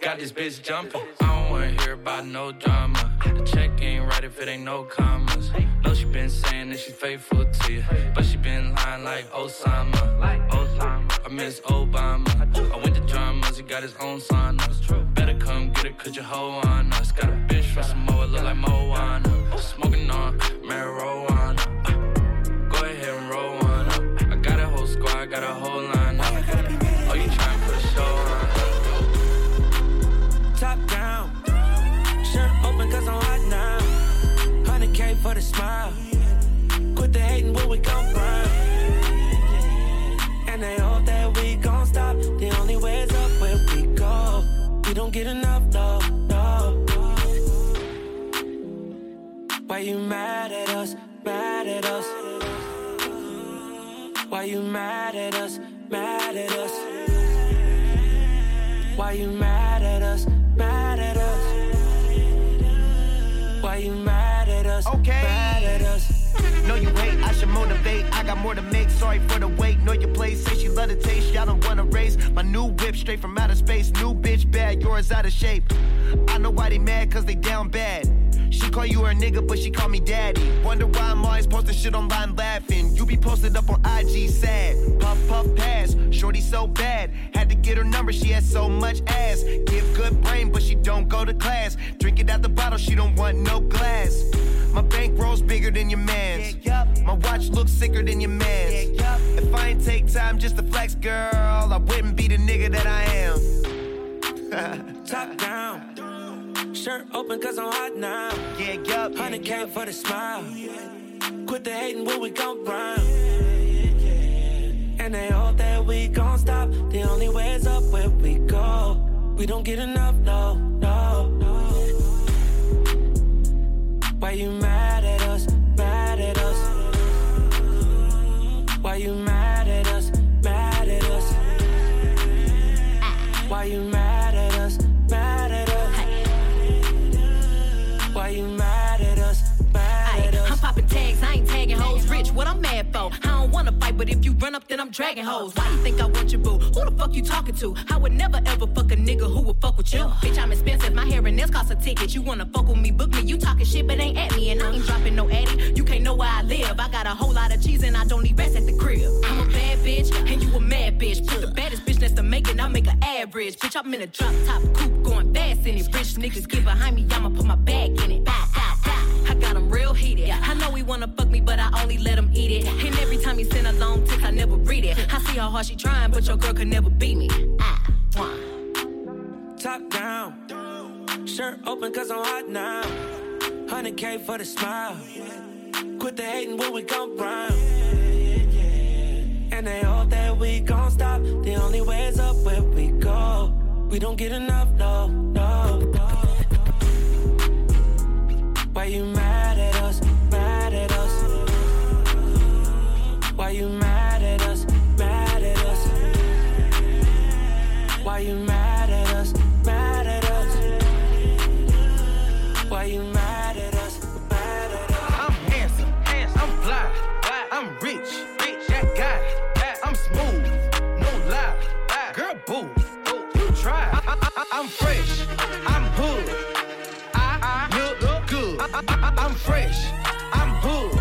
Got this bitch jumping. I don't wanna hear about no drama. The check ain't right if it ain't no commas. No, she been saying that she faithful to you, but she been lying like Osama. Osama. I miss Obama. I went to drummers, he got his own sauna. Better come get it, cause your hoe on us. Got a bitch from Samoa, look like Moana. Smoking on marijuana. 100k for the smile. Quit the hating when we gon' grind. And they hope that we gon' stop. The only way is up where we go. We don't get enough, no, no. Why you mad at us? Mad at us? Why you mad at us? Mad at us? Why you mad at us? Mad at us? Why you mad us? Okay. Mad at us? Know you hate, I should motivate. I got more to make. Sorry for the wait. Know your place. Say she love the taste. Y'all don't wanna race. My new whip straight from outer space. New bitch bad, yours out of shape. I know why they mad, cause they down bad. She call you her nigga, but she call me daddy. Wonder why I'm always posting shit online laughing. You be posted up on IG sad. Puff, puff, pass. Shorty so bad. Had to get her number, she has so much ass. Give good brain, but she don't go to class. Drink it out the bottle, she don't want no glass. My bankroll's bigger than your man's. My watch looks sicker than your man's. If I ain't take time just to flex, girl, I wouldn't be the nigga that I am. Top down. Shirt open cause I'm hot now. Yeah, yup. 100k for the smile. Quit the hating when we gon' grind. And they hope that we gon' stop. The only way is up where we go. We don't get enough, no, no. Why you mad at us? Mad at us? Why you mad at us? Mad at us? Why you mad for? I don't wanna fight, but if you run up, then I'm dragging hoes. Why you think I want your boo? Who the fuck you talking to? I would never ever fuck a nigga who would fuck with you. Bitch, I'm expensive, my hair and nails cost a ticket. You wanna fuck with me, book me. You talking shit, but ain't at me, and I ain't dropping no addy. You can't know where I live. I got a whole lot of cheese, and I don't need rest at the crib. I'm a bad bitch, and you a mad bitch. Put the baddest bitch that's the making, I make an average. Bitch, I'm in a drop top coupe, going fast in it. Rich niggas get behind me, I'ma put my bag in it. Bah, bah. I got 'em real heated. I know he wanna fuck me, but I only let him eat it. And every time he send a long text, I never read it. I see how hard she trying, but your girl could never beat me. Ah, mwah. Top down. shirt open cause I'm hot now. 100K for the smile. Quit the hating when we come round. And they hope that we gon' stop. The only way is up where we go. We don't get enough, no, no, no. Why you I, am fresh, I'm hood, I, look, good. I, am fresh, I'm hood,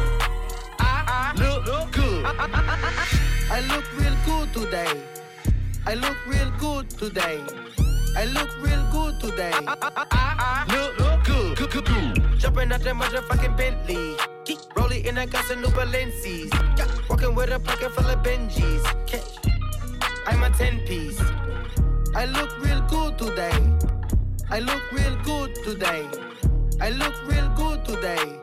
I, look, good. I look real good today. I look real good today. I look real good today. look, look good, good, good, good. Jumping out that motherfucking Bentley. Rolling in, I got some new Balenci's. Walking with a pocket full of Benjis. I'm a 10 piece. I look real good today. I look real good today. I look real good today.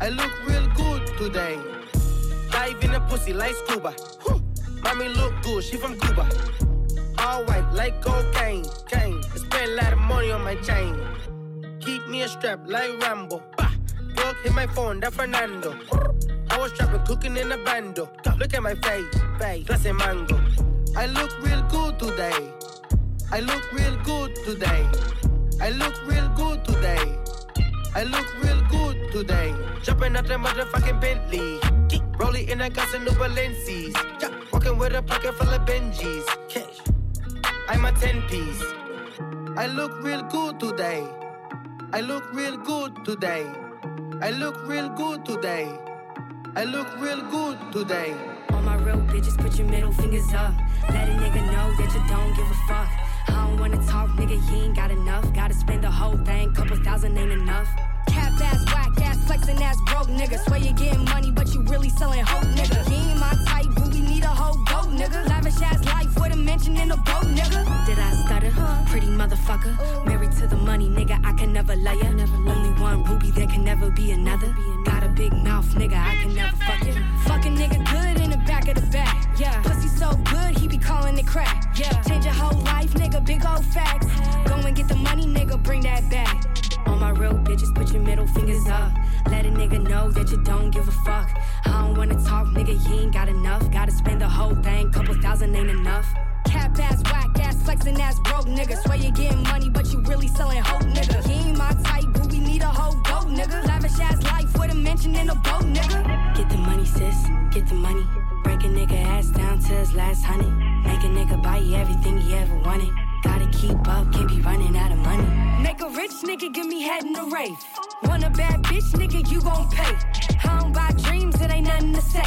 I look real good today. Dive in the pussy like scuba. Mommy look good, she from Cuba. All white like cocaine, cane. I spend a lot of money on my chain. Keep me a strap like Rambo. Bah. Hit my phone, that Fernando. I was trapping, cooking in a bando. Look at my face, face, that's a mango. I look real good today. I look real good today. I look real good today. I look real good today. Jumping out the motherfucking Bentley. Rolling in, I got some new Balenci's. Walking with a pocket full of Benjis. Cash. I'm a 10 piece. I look real good today. I look real good today. I look real good today. I look real good today. All my real bitches, put your middle fingers up. Let a nigga know that you don't give a fuck. I don't wanna talk, nigga, you ain't got enough. Gotta spend the whole thing, couple thousand ain't enough. Cap ass, whack ass, flexing ass, broke nigga. Swear you getting money, but you really selling hope, nigga. You ain't my type, but we need a whole goat, nigga. Lavish ass life with a mention in a boat, nigga. Did I stutter? Huh? Pretty motherfucker. Married to the money, nigga, I can never lie ya. Only one ruby, there can never be another. Got a big mouth, nigga, I can never fuck you. Fucking nigga good in the back of the back, yeah. Pussy so good, he be calling it crack, yeah. Change your whole life, nigga, big old facts. Go and get the money, nigga, bring that back. All my real bitches, put your middle fingers up. Let a nigga know that you don't give a fuck. I don't wanna talk, nigga, you ain't got enough. Gotta spend the whole thing, couple thousand ain't enough. Cap ass, whack ass, flexing ass, broke nigga. Swear you getting money, but you really selling hope, nigga. You ain't my type, but we need a whole goat, nigga. Lavish ass life with a mention in a boat, nigga. Get the money, sis, get the money. Break a nigga ass down to his last honey. Make a nigga buy you everything he ever wanted. Gotta keep up, can't be running out of money. Make a rich nigga give me head in the rave. Want a bad bitch, nigga, you gon' pay. I don't buy dreams, it ain't nothing to say.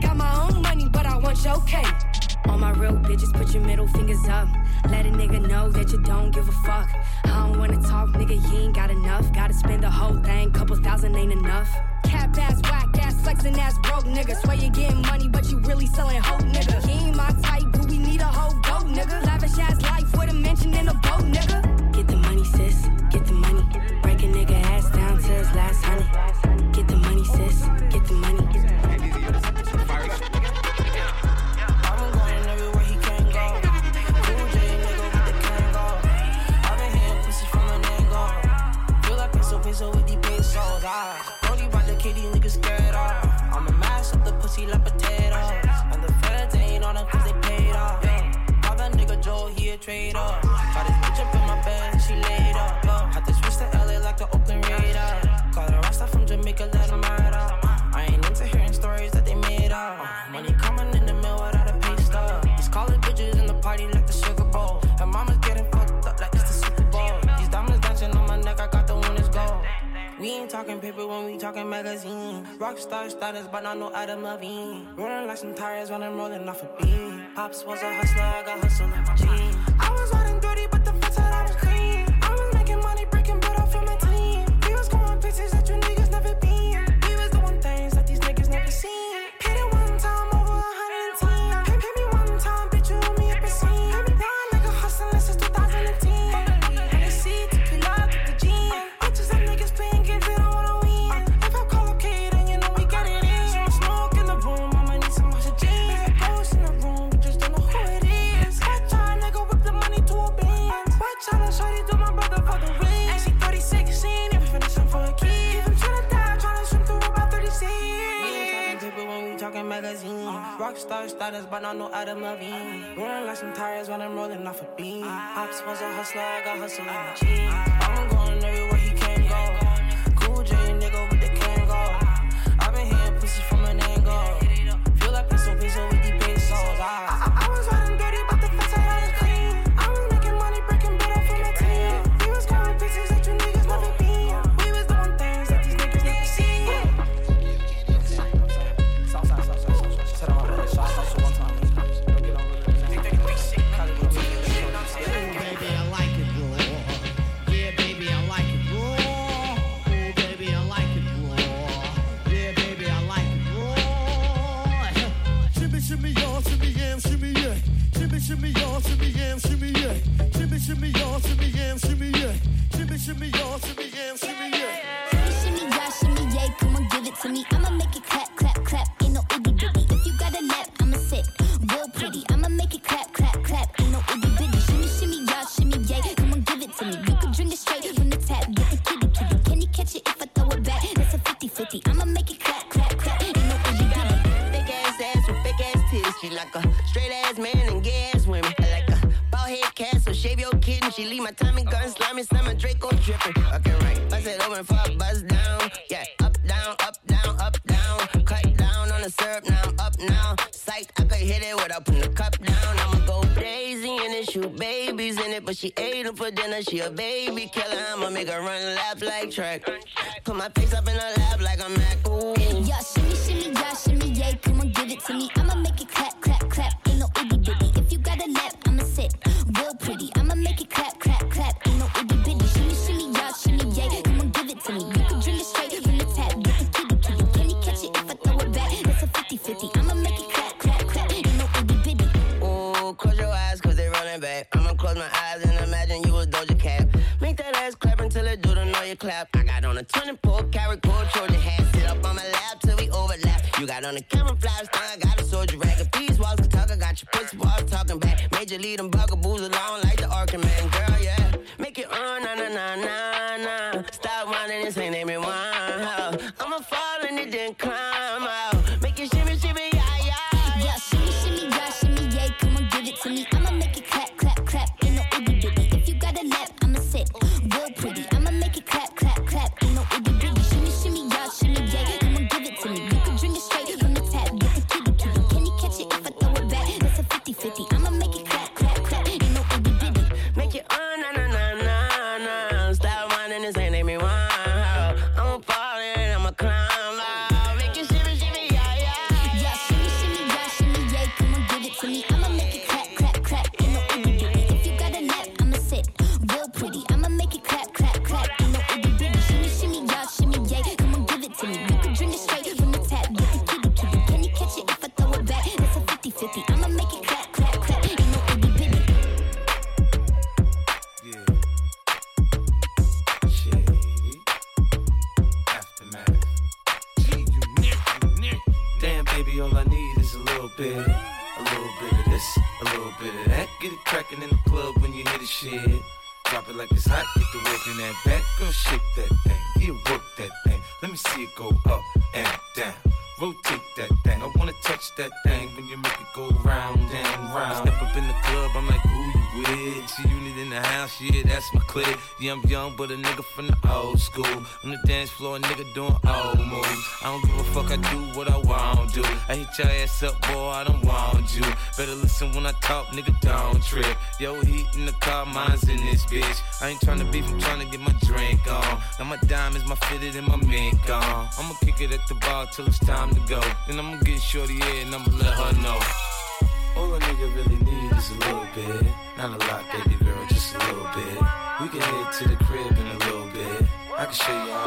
Got my own money, but I want your cake. All my real bitches, put your middle fingers up. Let a nigga know that you don't give a fuck. I don't wanna talk, nigga, you ain't got enough. Gotta spend the whole thing, couple thousand ain't enough. Cap ass, whack ass, flexing ass, broke nigga. Swear you getting money, but you really selling hope, nigga. You ain't my type, but we need a whole goat, nigga. Lavish ass life with a mention in a boat, nigga. Get the money, sis, get the money. Break a nigga ass down to his last honey. Get the money, sis, Trade off. Got this bitch up in my bed, she laid up. Had to switch to LA like the Oakland Raiders. Call her Rasta from Jamaica, let him ride up. I ain't into hearing stories that they made up. Money coming in the mail without a pay stub. These college bitches in the party like the Sugar Bowl. And mama's getting fucked up like it's the Super Bowl. These diamonds dancing on my neck, I got the winners gold. We ain't talking paper when we talking magazine. Rockstar status, but not no Adam Levine. Rolling like some tires when I'm rolling off a beam. Pops was a hustler, I got hustle like a gene. magazine. Rockstar status, but not no Adam Levine. Rolling like some tires when I'm rolling off a beam. Ops was a hustler, I got hustle in my jeans. I'm going everywhere he bit, a little bit of this, a little bit of that. Get it crackin' in the club when you hear the shit. Drop it like it's hot, get the work in that back. Girl, shake that thing, yeah, work that thing. Let me see it go up and down rotate that thing. I wanna touch that thing when you make it go round and round. Step up in the club, I'm like, who you with? See you need in the house, yeah, that's my clique. Yeah, I'm young, but a nigga from the old school. On the dance floor, a nigga doing old moves. I don't give a fuck, I do what I want to. I hit your ass up, boy, I don't want you. Better listen when I talk, nigga, don't trip. Yo, heat in the car, mine's in this bitch. I ain't tryna beef, I'm tryna get my drink on. Now my diamonds, my fitted, and my mink on. I'ma kick it at the bar till it's time to go. Then I'ma get shorty in and I'ma let her know. All a nigga really need is a little bit. Not a lot, baby girl, just a little bit. We can head to the crib in a little bit. I can show you all.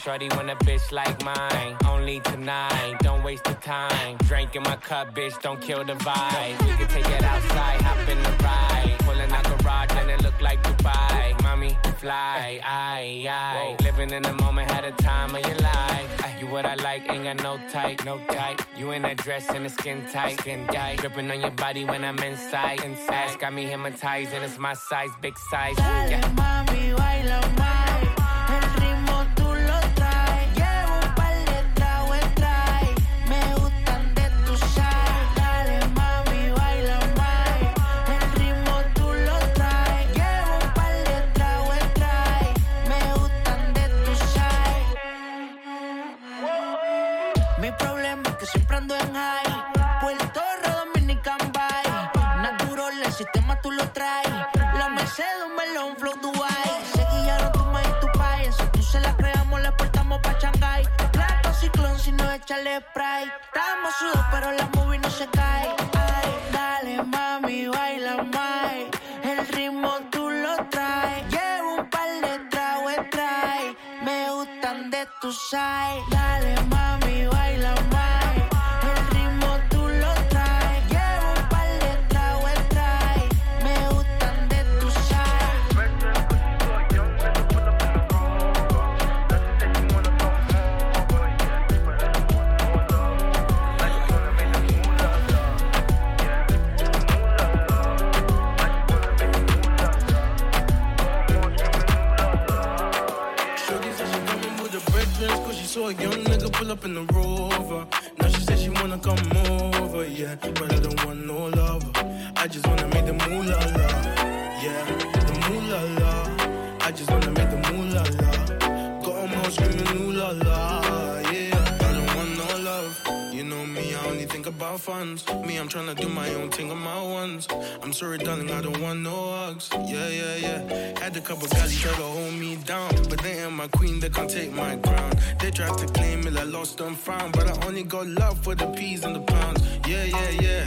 Shorty want a bitch like mine. Only tonight, don't waste the time. Drink in my cup, bitch, don't kill the vibe. We can take it outside, hop in the ride. Pulling out garage and it look like Dubai. Mommy, fly, aye, aye. Living in the moment, had a time of your life. You what I like, ain't got no type, no type. You in that dress and the skin tight, skin tight. Dripping on your body when I'm inside, inside. Got me hypnotized and it's my size, big size. Dale, Yeah. mami, baila más. Ciclón, si no échale spray. Estamos sudos, pero la movie no se cae. Ay, dale, mami, baila más. El ritmo tú lo traes. Llevo un par de tragos, trae. Me gustan de tu side. Dale, mami, saw a young nigga pull up in the rover. Now she said she wanna come over, yeah. But I don't want no lover. I just wanna make the moolah la, yeah. The moolah la. I just wanna make funds. Me, I'm tryna do my own thing on my ones. I'm sorry, darling, I don't want no hugs. Yeah, yeah, yeah. Had a couple guys try to hold me down, but they ain't my queen, they can't take my crown. They tried to claim it, I lost and found, but I only got love for the peas and the pounds. Yeah, yeah, yeah.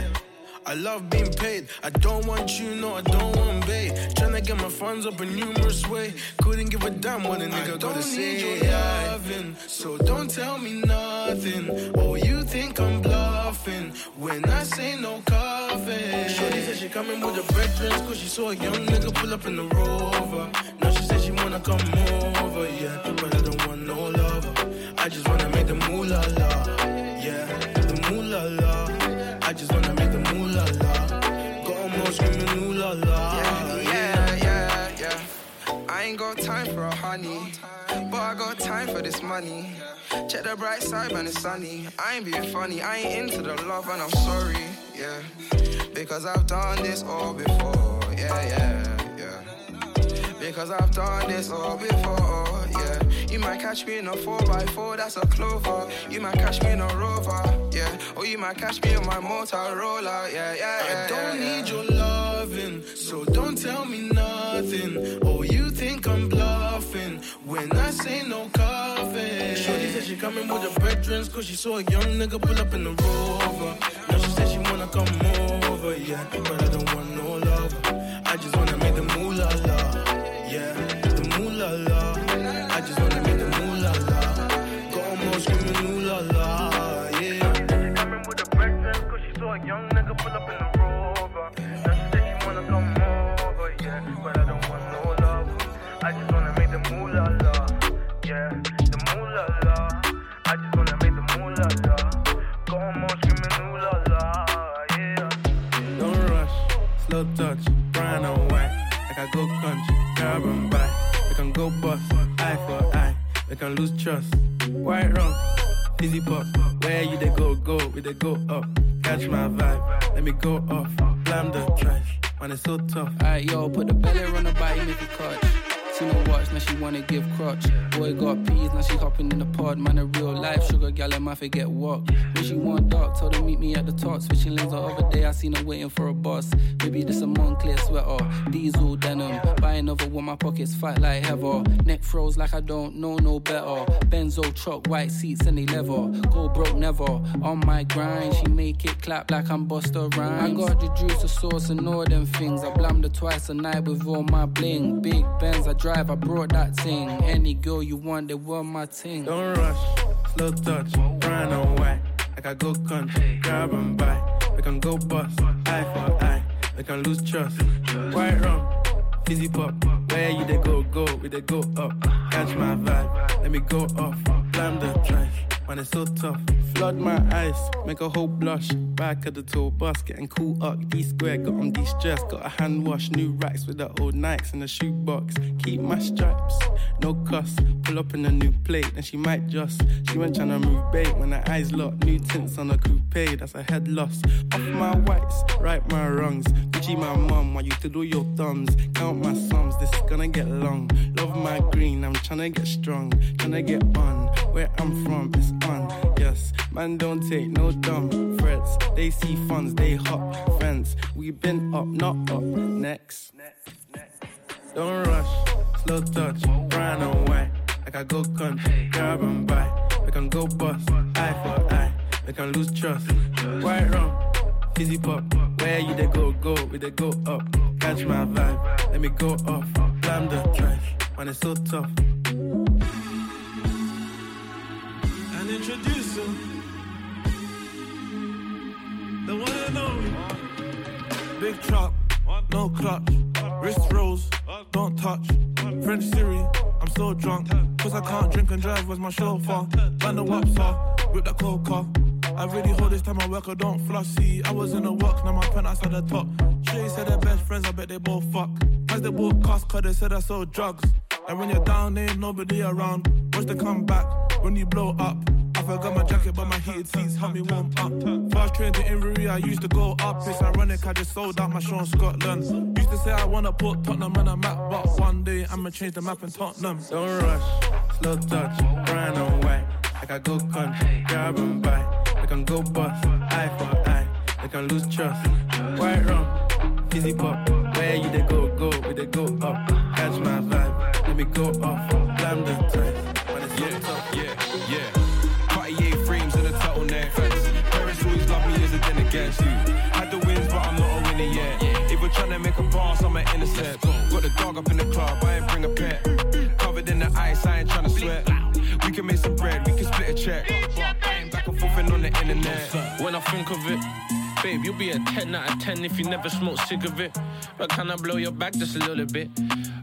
I love being paid. I don't want you, no, I don't want bait. Tryna get my funds up in numerous way. Couldn't give a damn what a nigga I gotta say. Your loving, so don't tell me nothing. Oh, you think I'm bluffing when I say no coffee. Shorty said she coming with her brethren, cause she saw a young nigga pull up in the rover. Now she said she wanna come over, yeah. But I don't want no lover. I just wanna make the moolah la, yeah. The moolah la. I just wanna make the moolah la. Got 'em all screaming ooh la la. Yeah, yeah, yeah. I ain't got time for a honey, I got time for this money. Check the bright side, man, it's sunny. I ain't being funny, I ain't into the love, and I'm sorry, yeah. Because I've done this all before, yeah, yeah, yeah. Because I've done this all before, yeah. You might catch me in a 4x4, that's a clover. You might catch me in a rover, yeah. Or you might catch me on my Motorola, yeah, yeah, yeah. I don't yeah, need your loving, so don't tell me nothing. Oh, when I say no coffee. Shorty said she coming with her brethren, cause she saw a young nigga pull up in the rover. Now she said she wanna come over, yeah. But I don't want no lover. I just wanna make the moolah la, I go country, grab and buy. We can go bust, eye for eye. We can lose trust. White rum, fizzy pop. Where you they go, go, we they go up. Catch my vibe, let me go off. Blam the trash, man, it's so tough. Alright, yo, put the belly on the body, make it cut. See no watch, now she wanna give crutch. Boy got peas, now she hopping in the pod. Man, a real life sugar gal, and my forget what. When she want dark, told her meet me at the top. Switching lanes the other day, I seen her waiting for a bus. Maybe this a Moncler sweater, diesel denim. Buy another one, my pockets fight like heather. Neck froze like I don't know no better. Benzo truck, white seats and they leather. Go broke never. On my grind, she make it clap like I'm Busta Rhymes. I got the juice, the sauce, and all them things. I blammed her twice a night with all my bling. Big Benz, I drive, I brought that thing. Any girl you want, they want my thing. Don't rush, slow touch, brown and white. Like I go country, grab and buy. We can go bust, eye for eye. We can lose trust. White rum, fizzy pop. Where you they go, go, we they go up. Catch my vibe, let me go off. Blam the drive, man, it's so tough. Flood my eyes, make a whole blush. Back of the tour bus, getting cool up. D square, got on de stress. Got a hand wash, new racks with the old Nikes in the shoebox. Keep my stripes, no cuss. Pull up in a new plate, and she might just. She went tryna move bait when her eyes locked. New tints on a coupe, that's a head loss. Off my whites, right my wrongs. Gucci my mum, while you to do your thumbs. Count my sums, this is gonna get long. Love my green, I'm tryna get strong. Trying to get on, where I'm from, it's on. Yes, man, don't take no dumb threats. They see funds, they hop fence. We been up, not up. Next. Don't rush, slow touch, brown and white. I go country, grab and buy. We can go bust, eye for eye. We can lose trust. White rum, fizzy pop. Where you they go, go, we they go up. Catch my vibe, let me go off. Blam the drive, man, it's so tough. And introduce him. The one and only. Big truck, no clutch. Wrist rolls, don't touch. French Siri, I'm so drunk. Cause I can't drink and drive, where's my chauffeur? Band the waps are, that cold coca. I really hold this time I work, I don't flossy. I was in the work, now my penthouse at the top. Shay said they're best friends, I bet they both fuck. As they both cost, cause they said I sold drugs. And when you're down, there ain't nobody around. Watch the comeback when you blow up. I forgot my jacket, but my heated seats help me warm up. Fast train to Inverie, I used to go up. It's ironic, I just sold out my show in Scotland. Used to say I wanna put Tottenham on a map, but one day I'ma change the map in Tottenham. Don't rush, slow touch, brown and white. Like I go country, grab and buy. We can go bust, eye for eye. We can lose trust. White rum, fizzy pop. Where you they go, go, we they go up. Catch my vibe, let me go off. Blam the drive, but it's so tough. Yeah, yeah. Cartier frames and a turtleneck. Parents always love me as a den against you. Had the wins, but I'm not a winner yet. If we're trying to make a pass, I'm an intercept. Got the dog up in the club, I ain't bring a pet. Covered in the ice, I ain't trying to sweat. We can make some bread, we can split a check. I the. When I think of it, babe, you'll be a 10 out of 10 if you never smoke cigarette. But can I blow your back just a little bit?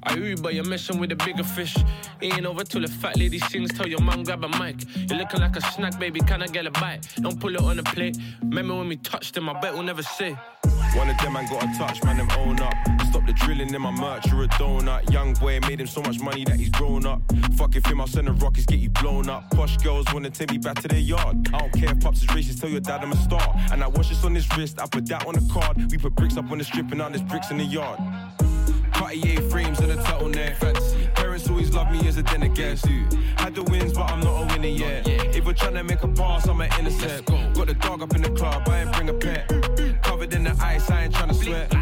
I Uber, you're messing with a bigger fish. It ain't over till the fat lady sings. Tell your mom grab a mic. You're looking like a snack, baby. Can I get a bite? Don't pull it on the plate. Remember when we touched them? I bet we'll never say. One of them, man, got a touch, man, them own up. Stop the drilling in my merch, you're a donut. Young boy made him so much money that he's grown up. Fuck if him, I'll send the rockets, get you blown up. Posh girls wanna take me back to their yard. I don't care if pops is racist, tell your dad I'm a star. And I watch this on his wrist, I put that on the card. We put bricks up on the strip and now there's bricks in the yard. Cartier frames and a turtleneck. Facts. Love me as a against you. Had the wins, but I'm not a winner yet. If we're trying to make a pass, I'm an intercept. Got the dog up in the club, I ain't bring a pet. Covered in the ice, I ain't trying to sweat.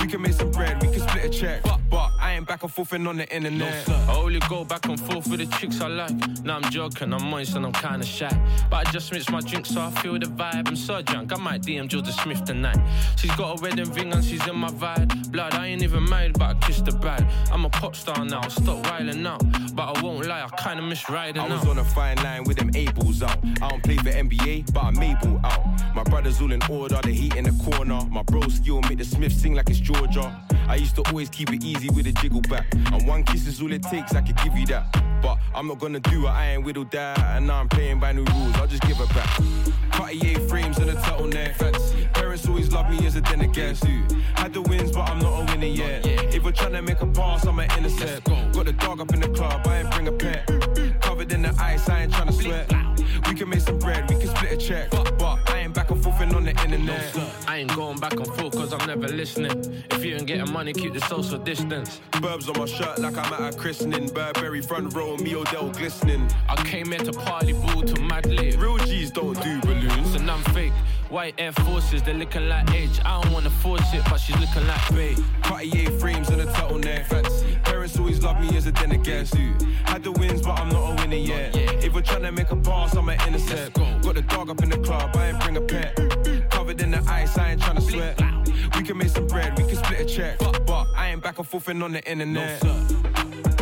We can make some bread, we can split a check. But I ain't back and forth and on the internet. I only go back and forth with the chicks I like. Now I'm joking, I'm moist and I'm kinda shy. But I just mix my drink so I feel the vibe. I'm so drunk, I might DM Jorja Smith tonight. She's got a wedding ring and she's in my vibe. Blood, I ain't even married, but I kissed the bride. I'm a pop star now, stop riling out. But I won't lie, I kinda miss riding I was out. on a fine line with them balls out. I don't play for NBA, but I'm able out. My brothers all in order, the heat in the corner. My bro skill make the Smith sing like it's Georgia. I used to always keep it easy with a jiggle back. And one kiss is all it takes, I could give you that. But I'm not gonna do it, I ain't whittled that. And now I'm playing by new rules, I'll just give her back. Cartier frames and a turtleneck. Parents always love me as a against you. Had the wins, but I'm not a winner yet. If we're trying to make a pass, I'm an intercept. Got the dog up in the club, I ain't bring a pet. Covered in the ice, I ain't trying to sweat. We can make some bread, we can split a check. But I ain't back and forth on the internet. I ain't going back and forth cause I'm never listening. If you ain't getting money, keep the social distance. Burbs on my shirt like I'm at a christening. Burberry front row, me Odell glistening. I came here to party ball to mad lit. Real G's don't do balloons. And I'm fake. White Air Forces, they're looking like Edge. I don't wanna force it, but she's looking like Bay. Cartier frames and a turtleneck. Facts. Parents always love me as a against you. Had the wins, but I'm not a winner yet. If we're trying to make a pass, I'm an intercept. Got the dog up in the club, I ain't bring a pet. Covered in the ice, I ain't trying to sweat. We can make some bread, we can split a check. But I ain't back and forth and on the internet. off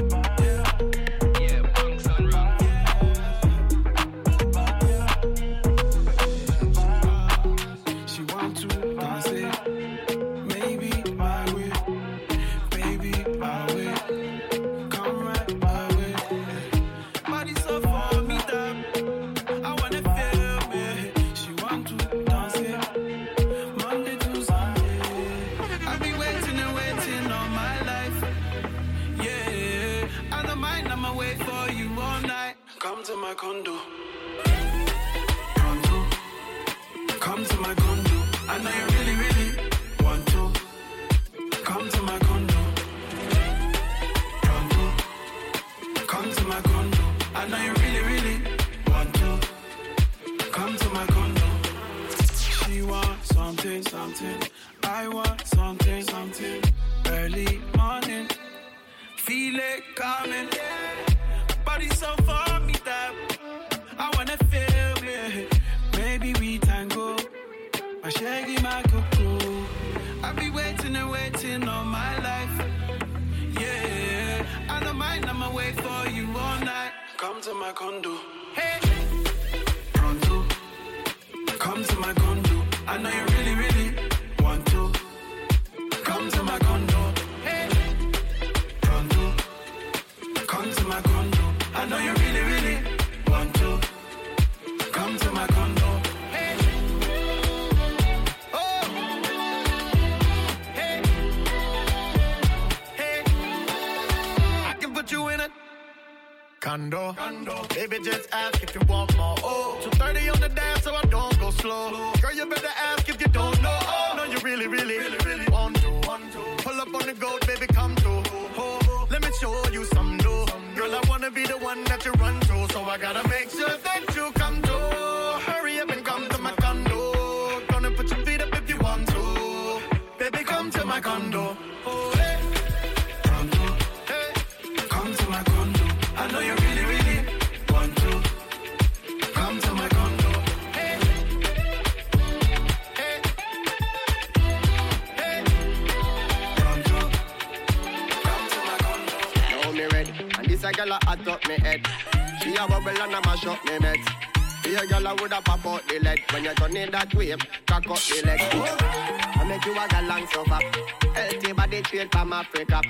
straight from Africa.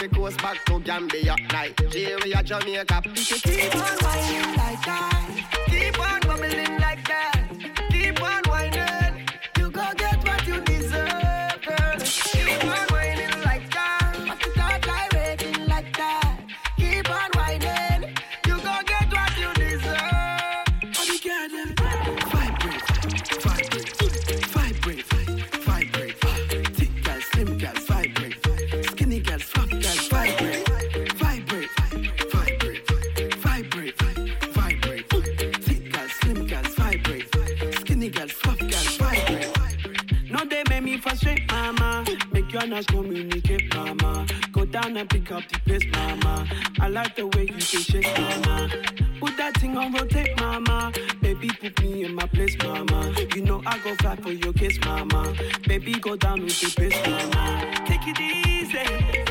be Coast back to Gambia, Nigeria, Jamaica. If you keep on fighting. communicate, mama. Go down and pick up the pace, mama. I like the way you shake, mama. Put that thing on rotate, mama. Baby, put me in my place, mama. You know I go fly for your kiss, mama. Baby, go down with the pace, mama. Take it easy.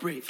breathe.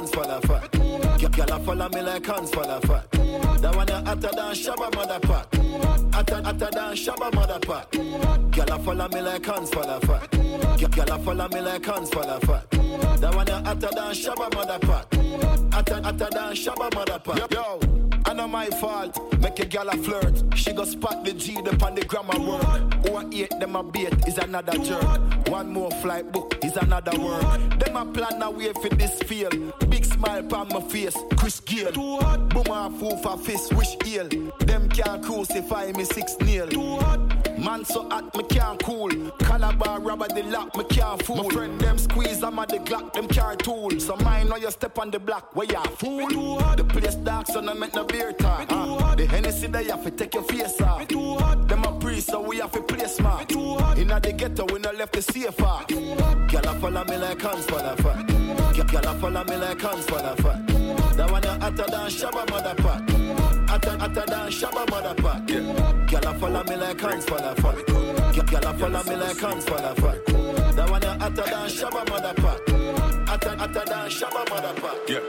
Hands full of fat. Gyal a follow me like hands full of fat. That one a hotter than Shabba mother pack. Hotter, hotter than Shabba mother pack. Gyal a follow me like hands full of fat. Gyal a follow me like hands full of fat. That one a hotter than Shabba mother pack. Hotter, hotter than Shabba mother pack. Yo, I know my fault. Make a gal a flirt. She go spot the G up on the grammar work. Who I eat them a bait is another jerk. One more flight book is another word. Them a plan a way for this feel. Big smile on my face. Chris Gayle. Too hot. Boom a fool for fist. Wish ill. Them can't crucify me six nil. Too hot. Man so hot, me can't cool. Calabar rubber the lock, me can't fool. My friend them squeeze, I'm at the Glock, them car tool. So mine know you step on the block, where ya fool. The place dark, so no make no beer talk. Uh, the Hennessy they have to take your face off. Them a priest, so we have to play smart. Inna the ghetto, we no left the safe off. Gyal a follow me like hands for the fat. Gyal a follow me like hands for the fat. That one a hotter than Shabba mother pack. Hotter, hotter than Shabba mother pack. Gyal a follow me like hands for the fat. Gyal a follow me like hands for the fat. That one hotter than Shabba mother pack. Hotter, hotter than Shabba mother pack. Yeah.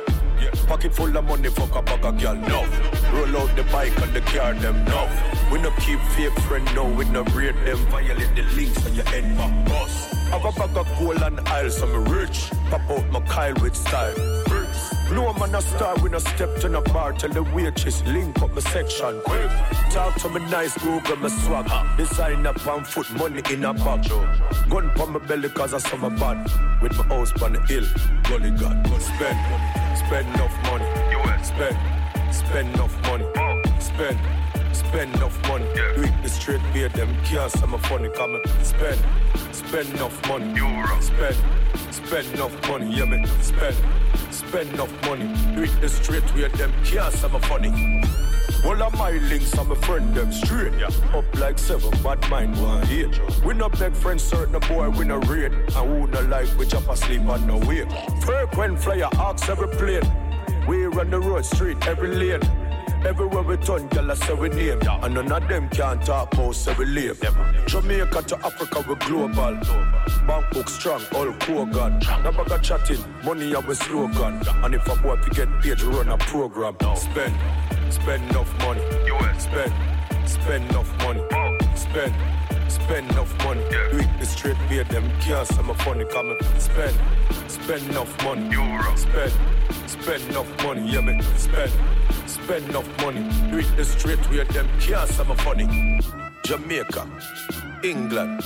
Yeah. Pocket full of money, fuck a bag of girl, no. Roll out the bike and the car, them, no. We no keep fake friend, no. We no rate them, violate the links on your end back boss. Have a bag of gold and aisle, so me rich. Pop out my Kyle with style. No man a star, we no step to no bar. Tell the waitress, link up my section, quick. Talk to me nice, Google my swag. Design up on foot, money in a bag. Gun pon my belly cause I my bad. With my house on the hill, gully god, spend. Spend enough money, spend. Spend enough money, spend. Spend enough money, do it the straight way, them I'm a funny comment. Spend, spend enough money, spend, spend enough money, yeah me, spend, spend enough money, do it the straight way, them I'm a funny. All of my links, I'm a friend, them straight. Yeah. Up like seven, bad mind, one hate. We no beg friends, certain boy, we no rate. And who no like, we jump asleep on no way. Frequent flyer, ask every plane. We run the road street, every lane. Everywhere we turn, girl, I say we name. And none of them can talk about say we live. Jamaica to Africa, we global. Bank book strong, all Kogan. No bag of chatting, money our slogan. And if a boy fi get paid, run a program. Spend, spend enough money. Spend, spend enough money. Spend. Spend enough money, do it the straight way, them kiosks, I'm a funny comment. Spend, spend enough money, spend, spend enough money, yeah me, spend, spend enough money, do it the straight way, them kiosks, I'm a funny. Jamaica, England,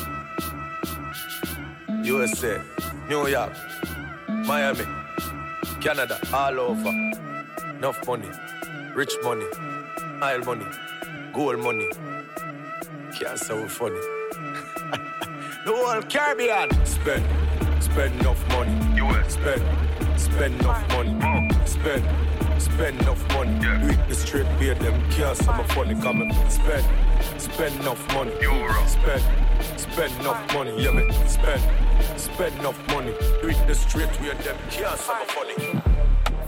USA, New York, Miami, Canada, all over. Enough money, rich money, oil money, gold money. Can't say we funny. The whole Caribbean. Spend, spend enough money. US. Spend, spend enough money. Spend, spend enough money. Do it the straight way, them can't say I'm funny. Come and spend, spend enough money. Euro. Spend, spend enough money. Yeah, me. Spend, spend enough money. Do it the straight way, them can't say I'm funny.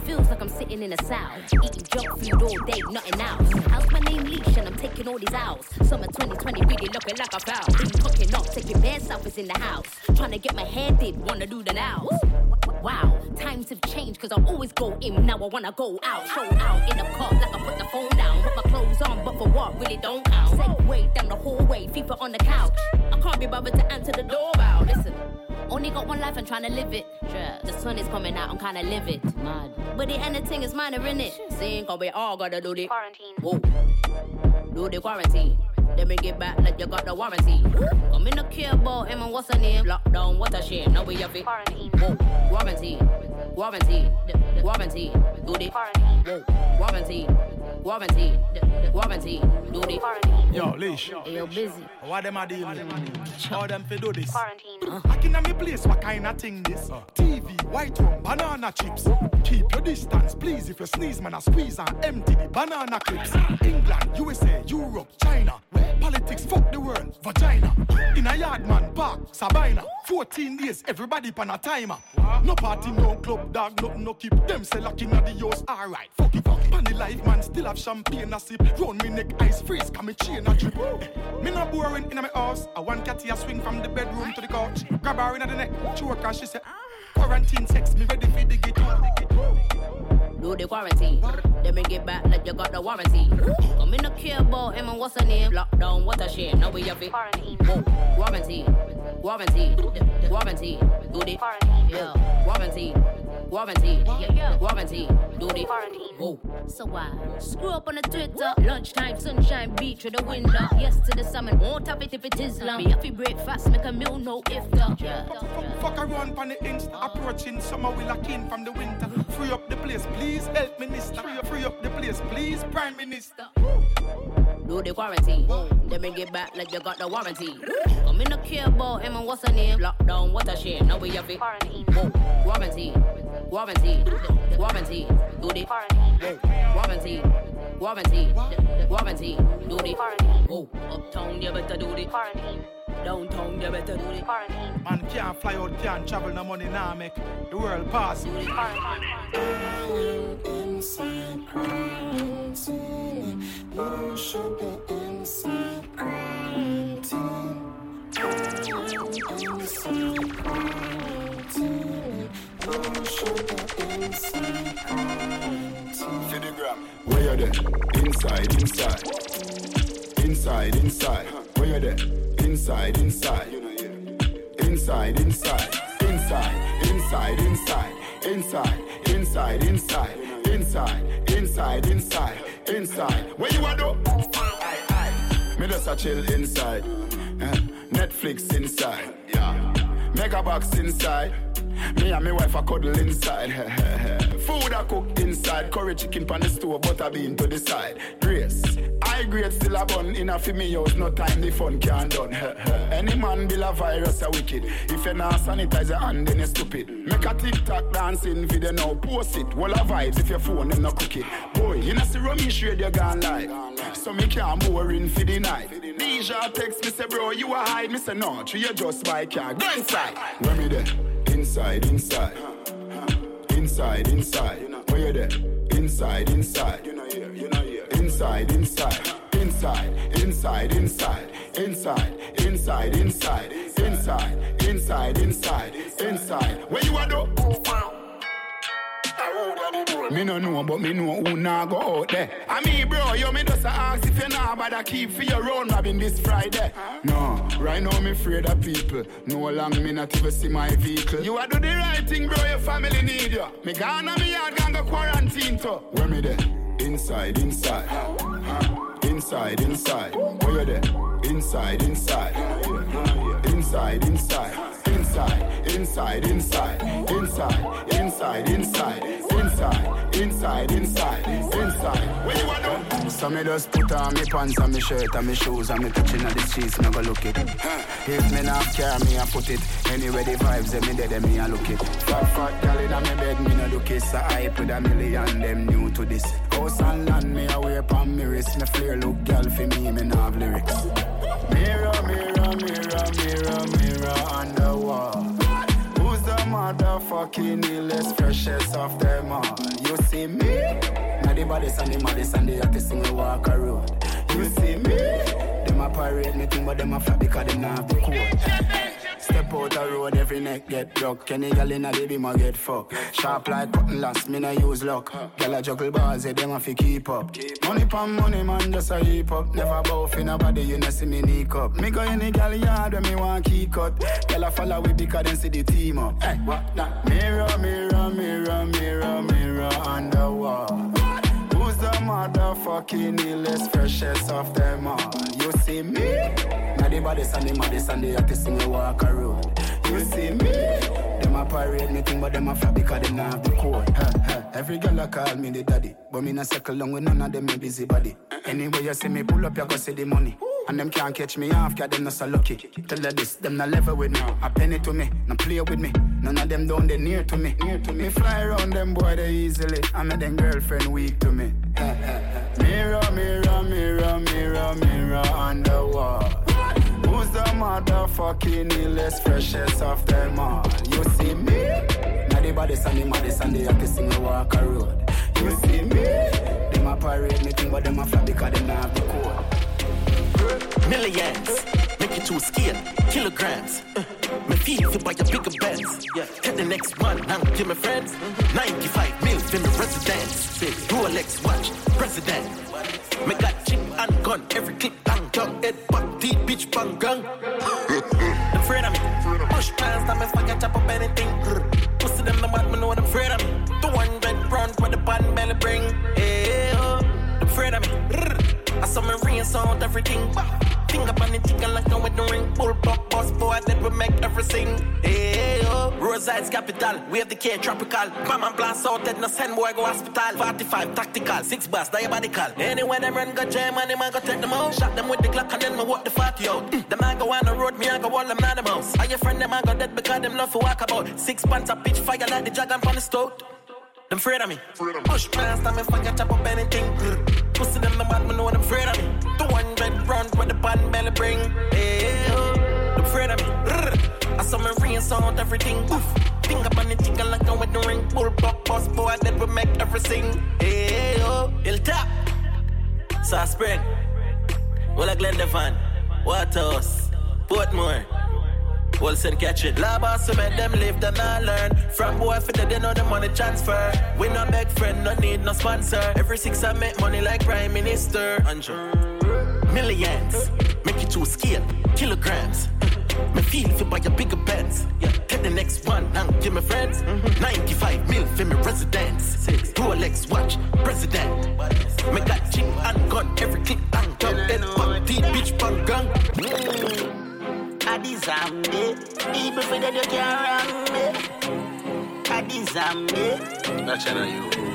Feels like I'm sitting in a south, eating junk food all day, nothing else. How's my name leash and I'm taking all these owls. Summer 2020 really looking like a foul. Been cooking up, taking bare selfies in the house. Trying to get my hair did, wanna do the nows. Wow, times have changed cause I always go in, now I wanna go out. Show out in the car like I put the phone down. Put my clothes on, but for what really don't count. Segway down the hallway, FIFA on the couch. I can't be bothered to answer the doorbell. Listen. Only got one life and trying to live it. Sure. The sun is coming out, I'm kinda livid. Mad. But the anything is minor in it. Saying, cause we all gotta do the quarantine. Whoa. Do the quarantine. Let me get back like you got the warranty. Come in the care about him and what's her name? Lockdown, what a shame. Now we have it. Whoa, warranty, warranty, warranty. Do the whoa, warranty, warranty, warranty. Do the Yo, Leash. Hey, yo, busy. What them a deal with? How them fi do this? Back in me place, what kind of thing this? TV, white rum, banana chips. Keep your distance, please. If you sneeze, man, I squeeze and empty the banana clips. England, USA, Europe, China. Politics, fuck the world, vagina. In a yard, man, park, Sabina. 14 days, everybody pan a timer. No party, no club, dog, nothing, no keep them say locking at the yours. Alright, fuck it, fuck. Pan the life, man, still have champagne a sip. Round me neck, ice freeze, come me chain a drip. Eh, me not boring in my house. I want catty a swing from the bedroom to the couch. Grab her in the neck, choke her, she say. Quarantine sex, me ready for the get. Do the quarantine. Then me get back like you got the warranty. Come in the care about him and what's her name? Lockdown, what a shame. Now we have it. Whoa, warranty, warranty, warranty. Do the yeah, warranty. Warranty, yeah, yeah. warranty, do the Whoa. So why? Screw up on the Twitter. Lunchtime, sunshine, beach through the window. Yes to the summon, won't have it if it is long. Me happy breakfast, make a meal, no if the. Fuck around on the Insta, approaching summer we lock in from the winter. Free up the place, please, help minister. Free up, free up the place, please, prime minister. Do the quarantine. Then me get back like you got the warranty. Come in the care about him and what's her name? Lockdown, what a shame. Now we have it. Whoa, warranty, warranty, warranty. Do the whoa, warranty, warranty, warranty. Do the whoa, uptown you better do the quarantine. downtown you better do the Man can't fly out, can't travel, no money now make the world pass. Inside quarantine, you should be inside quarantine. Inside quarantine, you should be inside quarantine. Photogram. Where you there? Inside, inside. Inside, inside. Where you there? Inside, inside. Inside, inside. Inside, inside, inside. Inside, inside, inside. Inside, inside, inside. Inside. Where you are do? Aye, aye. Me just a chill inside. Eh, Netflix inside. Yeah. Mega box inside. Me and my wife a cuddle inside. Food I cook inside. Curry chicken pan the stove, butter bean to the side. Grace. I grade still a bun in a fi me house. No time the fun can done. Any man build a virus a wicked. If you not sanitize your hand, then you stupid. Make a TikTok dancing video now. Post it. Wall of vibes if your phone them no cook. Boy, you know see Romy radio gone live. So me can't boring for the night. Deja text me say bro you a hide. Me say no, true you just buy car. Go inside. Where me there? Inside, inside. Inside, inside. Where you there? Inside, inside. Inside, inside. Inside, inside, inside. Inside, inside, inside. Inside, inside, inside. Inside. Where you are though? Me no know, but me know who nah go out there. I mean, bro, you me just ask if you nah bother keep for your own robbing this Friday. No, right now me afraid of people. No long me not even see my vehicle. You a do the right thing, bro. Your family need you. Me gone on me yard, gone go quarantine too. Where me there? Inside, inside. Inside, inside. Where you there? Inside, inside. Inside, inside. Inside, inside, inside. Inside, inside, inside. Inside, inside, inside. Inside. Where you are do? So me just put on me pants and me shirt and me shoes and me touching at the streets and I go look it. If me not care, me I put it. Anywhere the vibes them me dead, them me I look it. Fat fat gal in me bed, me no do kiss. I hype with a million, them new to this. House and land, me wear palm me wrist. Me flare look gal for me, me no have lyrics. Mirror, mirror, mirror, mirror, mirror on the wall. Motherfucking illest, freshest of them all? You see me? Now the baddest and the maddest and the the walk road. You see me? A pirate me thing, but them a flat because them not have the code. Step out the road, every neck get broke. Any gal inna the beam a get fucked. Sharp like cutting last, me no use luck. Gal a juggle bars, yeah, them a fi keep up. Money pon money, man, just a heap up. Never bow for nobody, you know see me sneak up. Me go in the gal yard when me want key cut. Gal a follow we because them see the team up. Hey, what that? Mirror, mirror, mirror, mirror, mirror on the wall. Motherfucking illest, freshest of them all? You see me? Now the and the maddest and the hottest thing walk a road. You see me? Them a parade me but them a flap because them not have the code. Ha, ha. Every girl a call me the daddy, but me not circle long with none of them me busy body. Anyway you see me pull up, you go see the money. And them can't catch me off, cause them not so lucky. Tell her this, them not level with me. A penny to me, not play with me. None of them down they near to me. Near to me. fly around them boy they easily. I make them girlfriend weak to me. mirror, mirror, mirror, mirror, mirror on the wall. Who's the motherfucking illest, freshest of them all? You see me? Now the and the maddest and the hottest in the walk a road. You see me? Them a parade me thing, but them a flap because them not have the code. Millions, make it to a scale, kilograms. Uh, me feel if buy a bigger Benz. Yeah. Get the next one, now give me friends. 95 mil for me residence. Rolex watch, president. Me got chip and gun, every clip bang gun. Head back, deep bitch bang gun. Them afraid of me. Push plans, now me fucking chop up anything. Pussy them the mad, me know them afraid of me. 200 rounds with the button belly bring. Hey, Rinse out everything. Finger on the chicken like with the ring. Pull pop boss boy that will make everything. Hey, oh. Roside's capital. We have the K tropical. Come and blast out that no send boy go hospital. 45 tactical. Six bars diabolical. Anywhere them run go jam and them I go take them out. Shot them with the Glock and then me walk the 40 out. Mm. Them I go on the road, me I go all them animals. Are your friend them I go dead because them love to walk about. Six pants of pitch fire like the dragon on the stove. Them afraid of me. Push past them if I get chop up anything. Pussy them the mad, me know them afraid of me. 200 rounds with the button belly bring. Hey, oh. Them afraid of me. I saw me rinse out everything. Oof. Finger on the chicken like I'm with the ring. Pull pop boss boy that will make everything. Hey, oh. Il tap. Salt Spring. Well, like Glendevon. Waterhouse. Portmore. Wilson catch it. Laba so make them live, then I learn. From boy for the they know the money transfer. We no beg friend, no need no sponsor. Every six I make money like Prime Minister. Andrew. Millions, make it to a scale, kilograms. Me feel if you buy a bigger Benz. Yeah, get the next one, now give me friends. 95 mil for me residence. Rolex watch, president. Me got chip and gun, every click and gun. Head back, deep bitch bang gun. I zombie. People for that you can't wrong me. I zombie. That's you.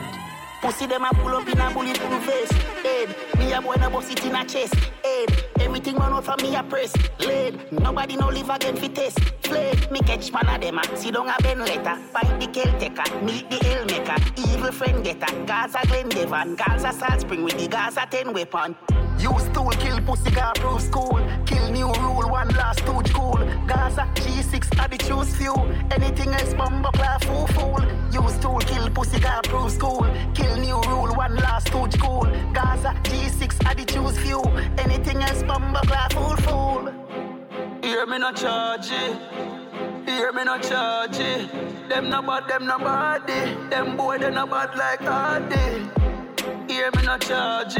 Pussy them a pull up in a bulletproof vest. Head, me a boy na bust it in a chest. Head, everything run out from me a press. Lead, nobody no live again fi test. Fled, me catch man a dem a. See down a Ben letter. Fight the kill taker, meet the hell maker. Evil friend getter. Gaza Glendevon, Gaza Salt Spring with the Gaza 10 weapon. Use tool, kill pussy, got proof school. Kill new rule, one last stooge cool. Gaza, G6, I the choose few. Anything else, bumbo clap, fool fool. Use tool, kill pussy, got proof school. Kill new rule, one last stooge cool. Gaza, G6, I the choose few. Anything else, bumbo clap, fool fool. Hear me no charge. Hear me no charge. Them no bad, them no body. Eh. Them boy, they no bad like Hardy. Hear me no charge.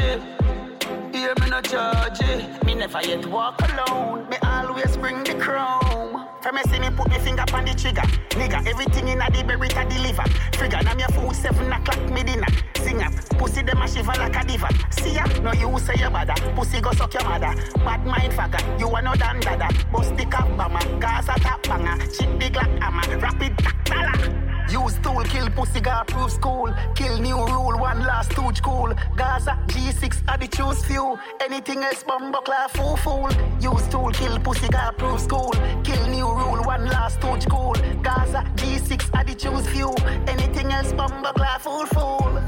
Hear me no charge it. Me never yet walk alone. Me always bring the chrome. From me see me put me finger on the trigger. Nigga, everything in a the berry to deliver. Figure, now me a food seven o'clock me dinner. Sing up, pussy them a shiver like a diva. See ya, no you say your bother. Pussy go suck your mother. Bad mind faggot, you a no dan dada. Bust the cap bomber, Gaza top banger. Chip the glock hammer, rapid tack dollar. Use tool, kill pussy, got proof school. Kill new rule, one last stooge cool. Gaza, G6, I choose few. Anything else, bumbo clap, fool fool. Use tool, kill pussy, got proof school. Kill new rule, one last stooge cool. Gaza, G6, I choose few. Anything else, bumbo clap, fool fool.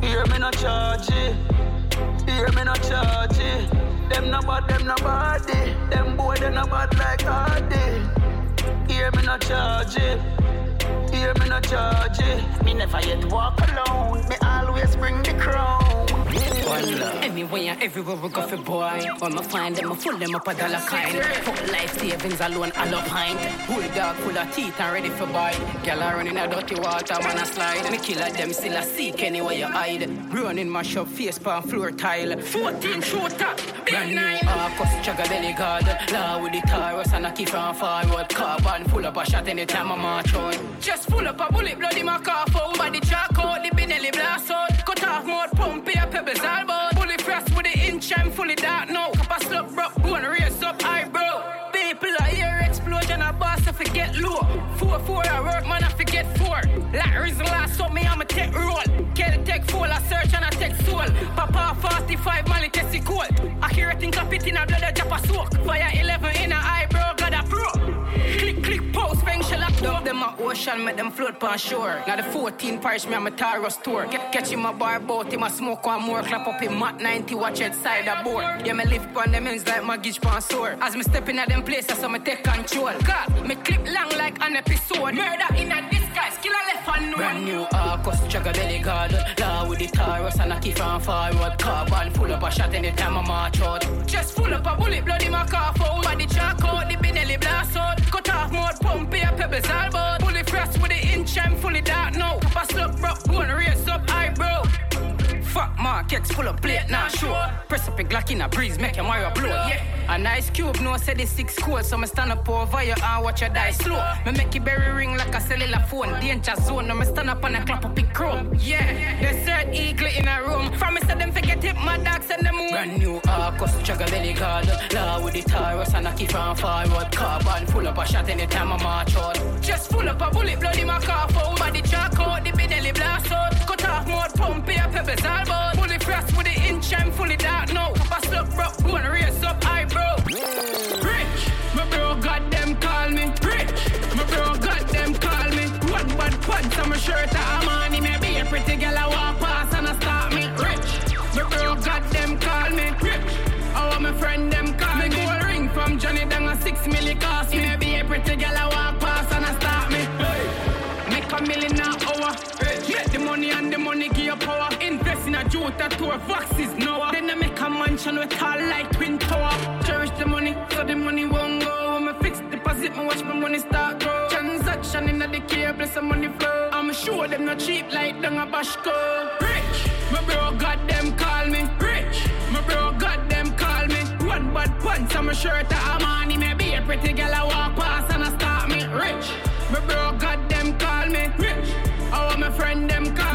Hear me no charge. Hear me no charge. Them no bad, them no body. Them boy, they no bad like Hardy. Hear me no charge Hear me no charge it. Me never yet walk alone. Me always bring the crown. Anywhere, everywhere we go for boy. When I find them, I full them up a dollar kind. Fuck life savings alone, I love pint. Whole dog full of teeth and ready for buy. Girl are running a dirty water, wanna slide. Me killer them still a seek anywhere you hide. Running my shop, face pan floor tile. 14 shooter, brand new Arcus, chugga belly guard. Law with the Taurus and I keep on forward. Carbon full up a shot anytime I march on. Just full up a bullet, bloody my car phone. Body chalk out, the Benelli blast out. Cut off more pump, here pebbles about. Bullet frost with the inch, I'm fully dark now. Cup of slug, broke bone, race up eyebrow. People are here, explosion, a boss, I forget low. Four, four, I work, man, I forget four. Like reason last up me, I'm a tech roll. Get a tech full, I search and I take soul. Papa 45, Mali Tessie cold. I hear a thing, up it in a blood, I drop a soak. Fire 11 in a eyebrow, got a pro. Click, click, post, feng shell up. Dump them a ocean, make them float on shore. Now the 14 parish, me, a Taros tour. Get, catch him a bar boat, him a smoke one more. Clap up in Mat 90, watch it side the board. Yeah, me lift on them ends like my gitch pan sore. As me step in at them places, so me take control. God, me clip long like an episode. Murder in a disguise, kill a left unknown. Brand new Arcus, a belly guard. Law with the Taurus and a key from forward. Carbon full up a shot anytime I march out. Just full up a bullet, blood in my car phone. Body chalk out, the Benelli blast out. Cut off mode, pump here, pebbles all about. Bullet frost with the inch, I'm fully dark now. A slug, broke, bone, race up, eyebrow. Fuck markets full of plate, nah sure. Press up a Glock in a breeze, make your Mario blow, yeah. A nice cube, no say the six cold, so me stand up over you and watch you die slow. Me make it berry ring like a cellular phone, danger zone. No me stand up and I clap up in chrome, yeah. They said eagle in a room. From me said them forget it, my dogs and the moon. Brand new Arcus, chugga belly guard. Law with the Taurus and I keep from forward. Carbon full up a shot anytime I march out. Just full up a bullet, blood in my car phone. Body chalk out, the Benelli blast out. Cut off mode, pump here, pebbles. Fully frost with the inch, I'm fully dark now. Bone, race up, eyebrow. Rich, my bro, got them call me. Rich, my bro, got them call me. One bad pants on my shirt, I'm on a pretty girl I walk past and I start me. Rich, my bro, got them call me. Rich, oh, my friend them call me. Gold ring from Johnny Dang a six milli cost me. Maybe a pretty girl I walk past and I start me. Hey. Make a million the money and the money give you power. Invest in a Jota tour, Voxes Noah. Then I make a mansion with tall like Twin Tower. Cherish the money, so the money won't go. When me fix deposit, me watch my money start grow. Transaction in the cable, some money flow. I'ma show them not cheap like Dung a Bashko. Rich, my bro got them call me. Rich, my bro got them call me. One bad pants on my shirt, I'm on. Maybe a pretty girl I walk past and I start me. Rich, my bro got them call me. Rich. Oh, my friend them call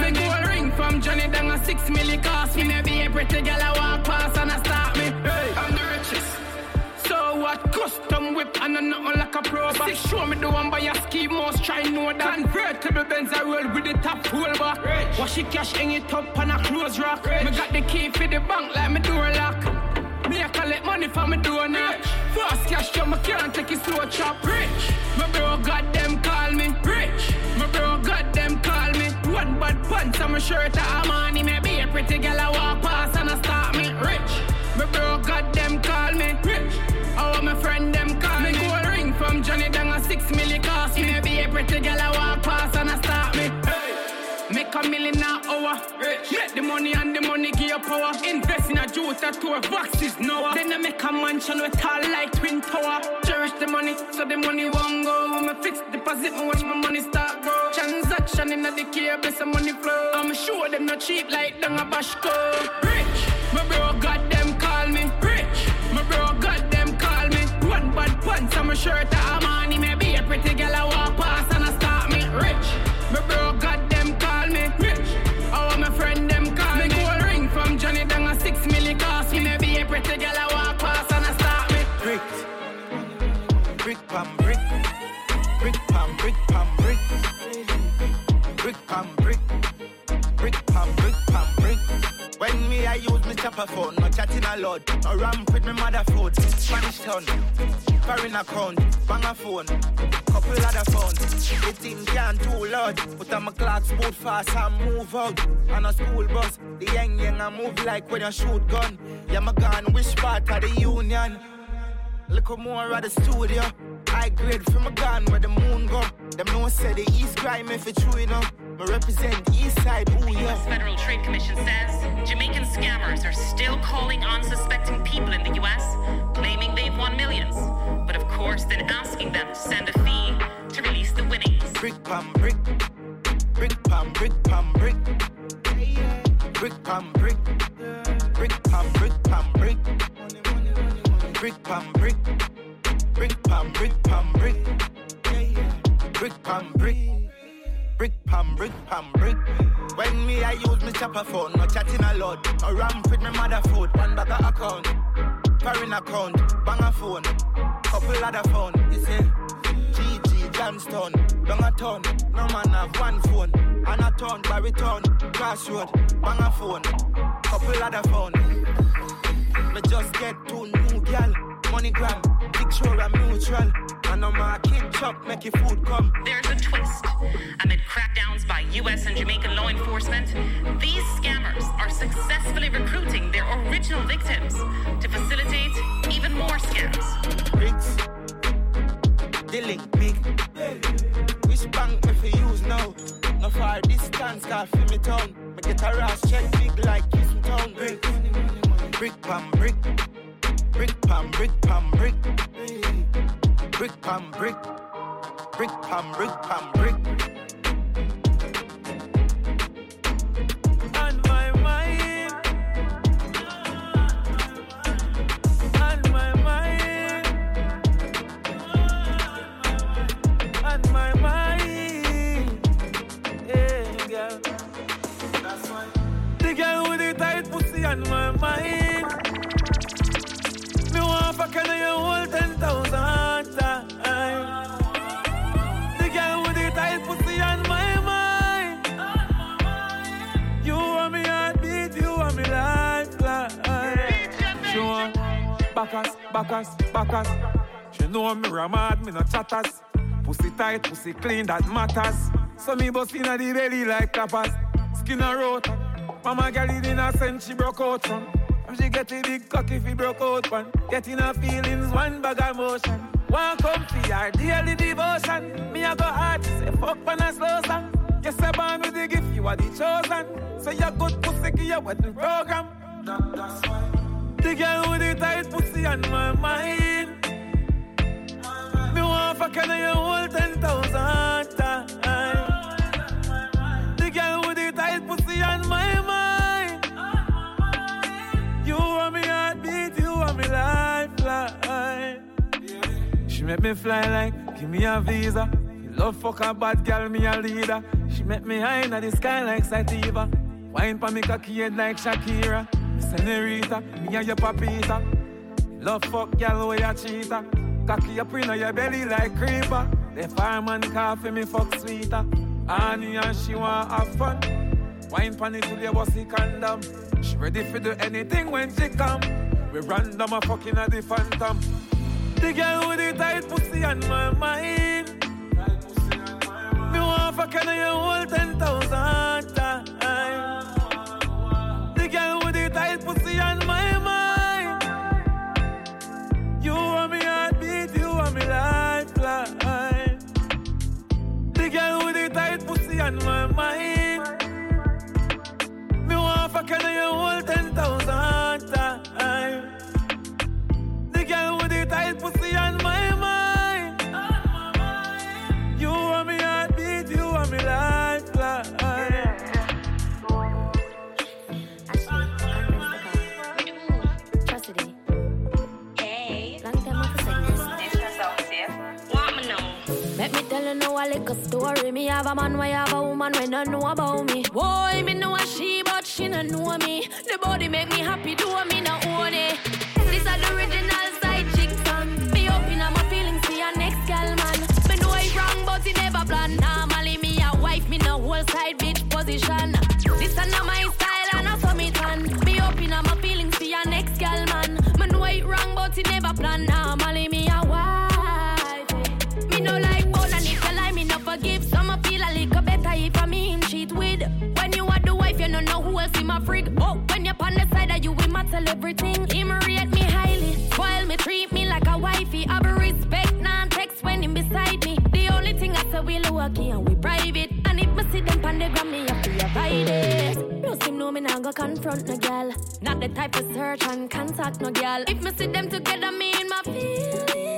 six milli cost me. Maybe a pretty girl I walk past and I start me. Hey, I'm the richest. So what? Custom whip and a nothing like a pro. But show me the one by your ski most try know that. Convertible Benz I roll with the top full back. Rich. Wash it cash in it up on a close rock. Rich. Me got the key for the bank like me door lock. Me I collect money for me door now. Fast cash so me can't take it slow chop. Rich, my bro got them call One bad pants on my shirt, I'm on him. Maybe a pretty girl I walk past Make a million an hour. Rich. Make the money and the money give you power. Invest in a Jota tour, Voxes Noah. Then I make a mansion with tall like Twin Tower. Cherish the money, so the money won't go. When me fix deposit, me watch my money start grow. Transaction in the cable, some money flow. I'm sure them not cheap like Dung a. Rich, my bro got them call me. Rich, my bro got them call me. One bad pants on my shirt, I'm on him. Maybe a pretty girl I walk past I use me chopper phone, no chatting a lot. No ramp with me mother foot, Spanish town, foreign account, bang a phone, couple other phones. The thing can't too loud, put on my clocks boot fast and move out. On a school bus, the young young I move like when you shoot gun. Yeah, my gun, which part of the union? Look more at the studio. I grade from a gun where the moon go. Them no say the East crime if it's true enough. Me represent East Side, ooh yeah. U.S. Federal Trade Commission says Jamaican scammers are still calling unsuspecting people in the U.S., claiming they've won millions, but of course then asking them to send a fee to release the winnings. Brick pam brick, brick pam brick pam brick, brick pam brick, brick pam brick pam brick, brick pam brick, brick pam brick pam brick, brick pam brick, Brick pam, brick pam, brick. When me I use me chopper phone, no chatting a lot. A ramp with me mother food, one of account. Foreign account, bang a phone, couple other phone. You see, GG Johnston, bang a ton. No man have one phone, and a ton, baritone, crossroad, bang a phone, couple other phone. Me just get two new gal, money gram, picture I'm neutral. And on my kid chop, make your food come. There's a twist. Amid crackdowns by US and Jamaican law enforcement, these scammers are successfully recruiting their original victims to facilitate even more scams. Bricks, link big. Which bank me for use now? No far distance, car feel me town. Me get a ras check big like Kingston town. Brick, brick pam brick, brick pam brick pam brick, brick pam brick, brick pam brick pam brick. My mind. My mind. My mind. Girl. That's. The girl with the tight pussy my mind. Me want fuck her you hold ten thousand times. The girl with the tight pussy on my mind. You want me heartbeat, you want me lifeline. She want backers, backers, backers. She know me ramad, me no chatters. Pussy tight, pussy clean, that matters. So me bust inna the belly like clappers. Skin a rot. Mama girl it innocent, she broke out from. She get a big cock if he broke out one. Getting her feelings, one bag of motion. One come for your daily devotion. Me a go hard, say fuck when I slow song. Yes, I born with the gift, you are the chosen. So you good pussy, give you wedding program. That, that's why. The girl with the tight pussy on my mind. Me want fuck her, you ten thousand times. Make me fly like, give me a visa. Love fuck a bad girl, me a leader. She make me high in the sky like Sativa. Wine pa me cocky head like Shakira. Me senorita, me a your papita. Love fuck girl, way a cheater. Cocky up in your belly like creeper. The fireman coffee me fuck sweeter. Annie and she want have fun. Wine pan it till you bust condom. She ready for do anything when she come. We random a fucking at the phantom. The girl with the tight pussy on my mind. Me want fuck her you hold ten thousand times. The girl with the tight pussy on my mind. You want me heartbeat, you want me lifeline. The girl with the tight pussy on my mind. Me want fuck her you hold ten thousand a little story. Me have a man, why have a woman when I know about me. Boy, me know a she, but she no know me. The body make me happy, do me no own it. This is the original side chick song. Me open up my feelings for your next gal man. Me know it wrong, but it never plan. Normally me a wife, me no whole side bitch position. This is not my style and I saw me done. Me open up my feelings for your next gal man. Me know it wrong, but it never plan. Normally frig. Oh, when you're on the side of you, we my tell everything. Him rate me highly, spoil me, treat me like a wifey. Have a respect, non text when him beside me. The only thing I say we low key and we private. And if me see them on the gram, me have to avoid it. No seem no me nah go confront no girl. Not the type to search and contact no girl. If me see them together, me in my feelings,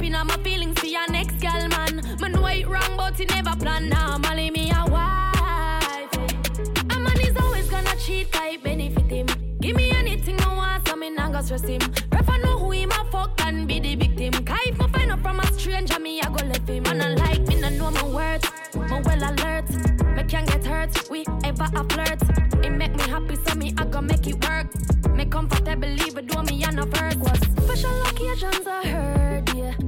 I tan. Me my feelings for your next gal man. Me know it wrong, but he never plan. Normally me a wife. A man is always gonna cheat, cause it benefit him. Give me anything I want, so me not gonna stress him. Prefer know who him a fuck and be the victim. Cause if I find out from a stranger, me I go left him. And I like me, not know my words. My well alert, me can get hurt. We ever a flirt. It make me happy, so me I go make it work. Me comfortable, even though me and a was special occasions I heard.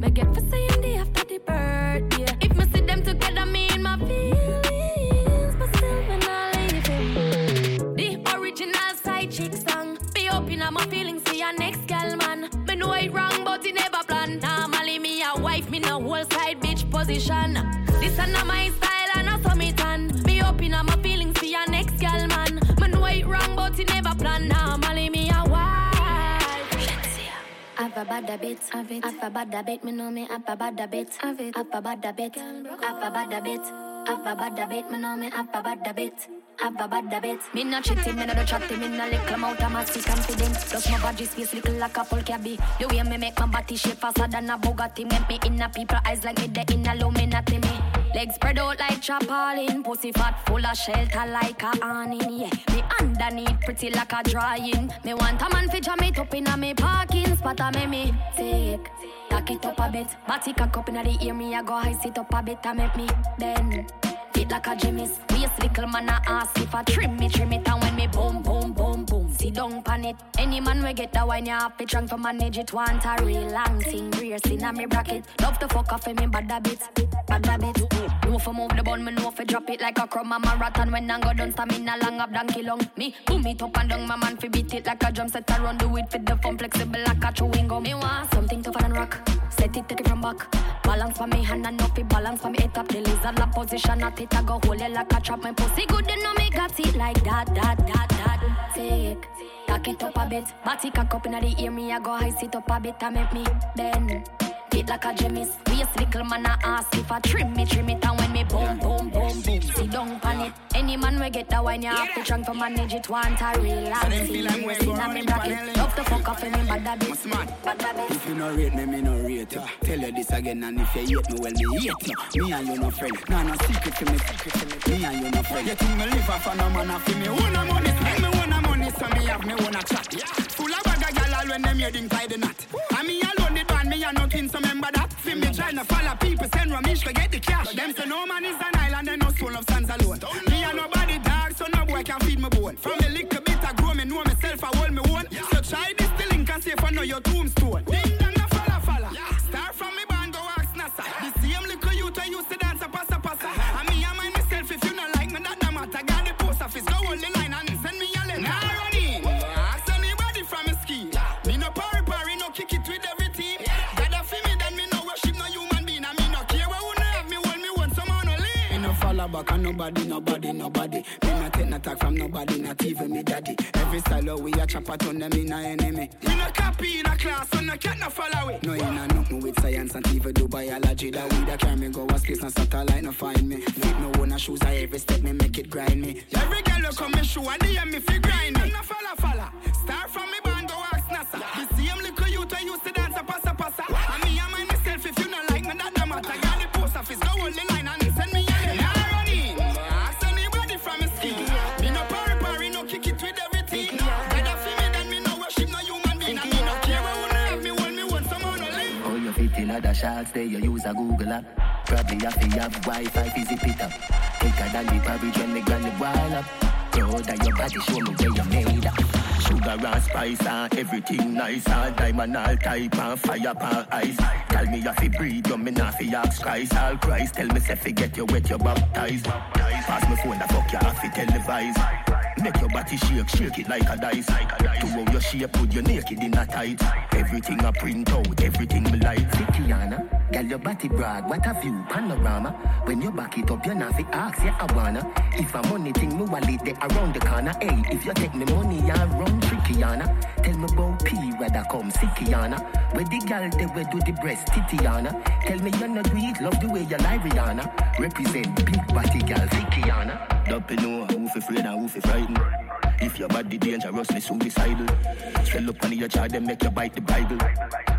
Me get for saying day after the birthday. If me see them together, me in my feelings, but still me not leave him. The original side chick song. Be open up my feelings for your next girl, man. Me know it wrong, but it never plan. Normally me a wife, me no whole side bitch position. This a not my style, and I saw me tan. Be open up my feelings for your next girl, man. Me know it wrong, but it never plan. Normally me. Have a bad habit, have it. Have a bad habit, me know me have a bad habit, have it. Have a bad habit, have a bad habit, have a bad habit, me know me have a bad habit. Have a bad habit. Me not chatting, me not chatting, me not little amount of massy confident. Plus my body space little like a full cabby. The way me make my body shape faster than a Bugatti. Make me in a people eyes like me the in a low me not me. Legs spread out like chapalin. Pussy fat full of shelter like a awning. Yeah, me underneath pretty like a drying. Me want a man jam it up in a me parking spot. A me me take. Tack it up a bit. Body cock up in the ear. Me a go high sit up a bit. A make me bend. Fit like a Jimmy's. Waist little man a ask if I trim me, trim it. And when me boom, boom, boom. Sit down pan it. Any man we get the wine, you have to drunk to manage it. Want a real long thing. Rear in a me bracket. Love to fuck off in me bad habit. Bad habit. No for move the bun, me no for drop it like a crumb. I'm a marathon when I go down, stamina long up donkey long. Me boom it up and down, my man fi beat it like a drum set. I run do it for the fun, flexible like a chewing gum. Me want something tougher than rock. Set it, take it from back. Balance for me hand and up it balance for me head up. The lizard la position at it. I go hold it like a trap. My pussy good, you know me got it like that, that, that, that. Take, tack it up a bit. Body cock up in the ear, me I go high sit up a bit. I make me bend. Fit like a Jimmy's. Waist little man a ask if I trim me, trim it. And when me boom, boom, boom, boom. Sit down pan it. Any man we get the wine, you have to drunk to manage it. Want a real So them and feel see like me we're in a going me in bracket. Love to fuck off in me bad habit. Bad habit. If you no rate me, me no rate you. Tell you this again, and if you hate me, well, me hate you. Me and you no friend. Nah, no secret to me, secret to me. Me and you no friend. You think me live off a no man off me? Own a money, me them tie the knot. And me alone the band, me a no twin, so remember that. See me trying to follow people, send Ramesh to get the cash. Them say no man is nobody, nobody, nobody. Me no take no talk from nobody, not even me daddy. Every style we a chop turn them in a enemy. Me no copy in a class, so no cat no follow it. No, you no nothing with science and even do biology. That we that carry me go a space, no satellite, no find me. Fit no one shoes, I every step me make it grind me. Every girl who come me show, and they me fi grind me. No follow, follow. Start from me band, go ask NASA. The same little shots there, you use a Google app. Probably have to have Wi-Fi, fizzy pit up. Thicker than the porridge when me granny boil up. Proud of your body, show me where you made up. Sugar and spice and everything nice All diamond, all type and fire pan ice. Tell me if you breathe, you me not fi ask Christ. All Christ, tell me say forget you wet, you baptized. Pass me phone, the fuck you have to televise. Make your body shake, shake it like a dice. To how you shape, put you naked in a tight. Everything I print out, everything me like. Kiana, girl your body brag, what a view, panorama. When you back it up, you not fi ask, yeah I wanna. If a money thing, me wallet there around the corner. Hey, if you take me money, you run Tell me about P, rather come sickyana Where the girl they where do the breast titiana? Tell me you not do love the way you lie Rihanna Represent big body girl sickyana Don't know who fi afraid and who fi frightened If your body dangerously suicidal Swell up on your jaw, then make you bite the Bible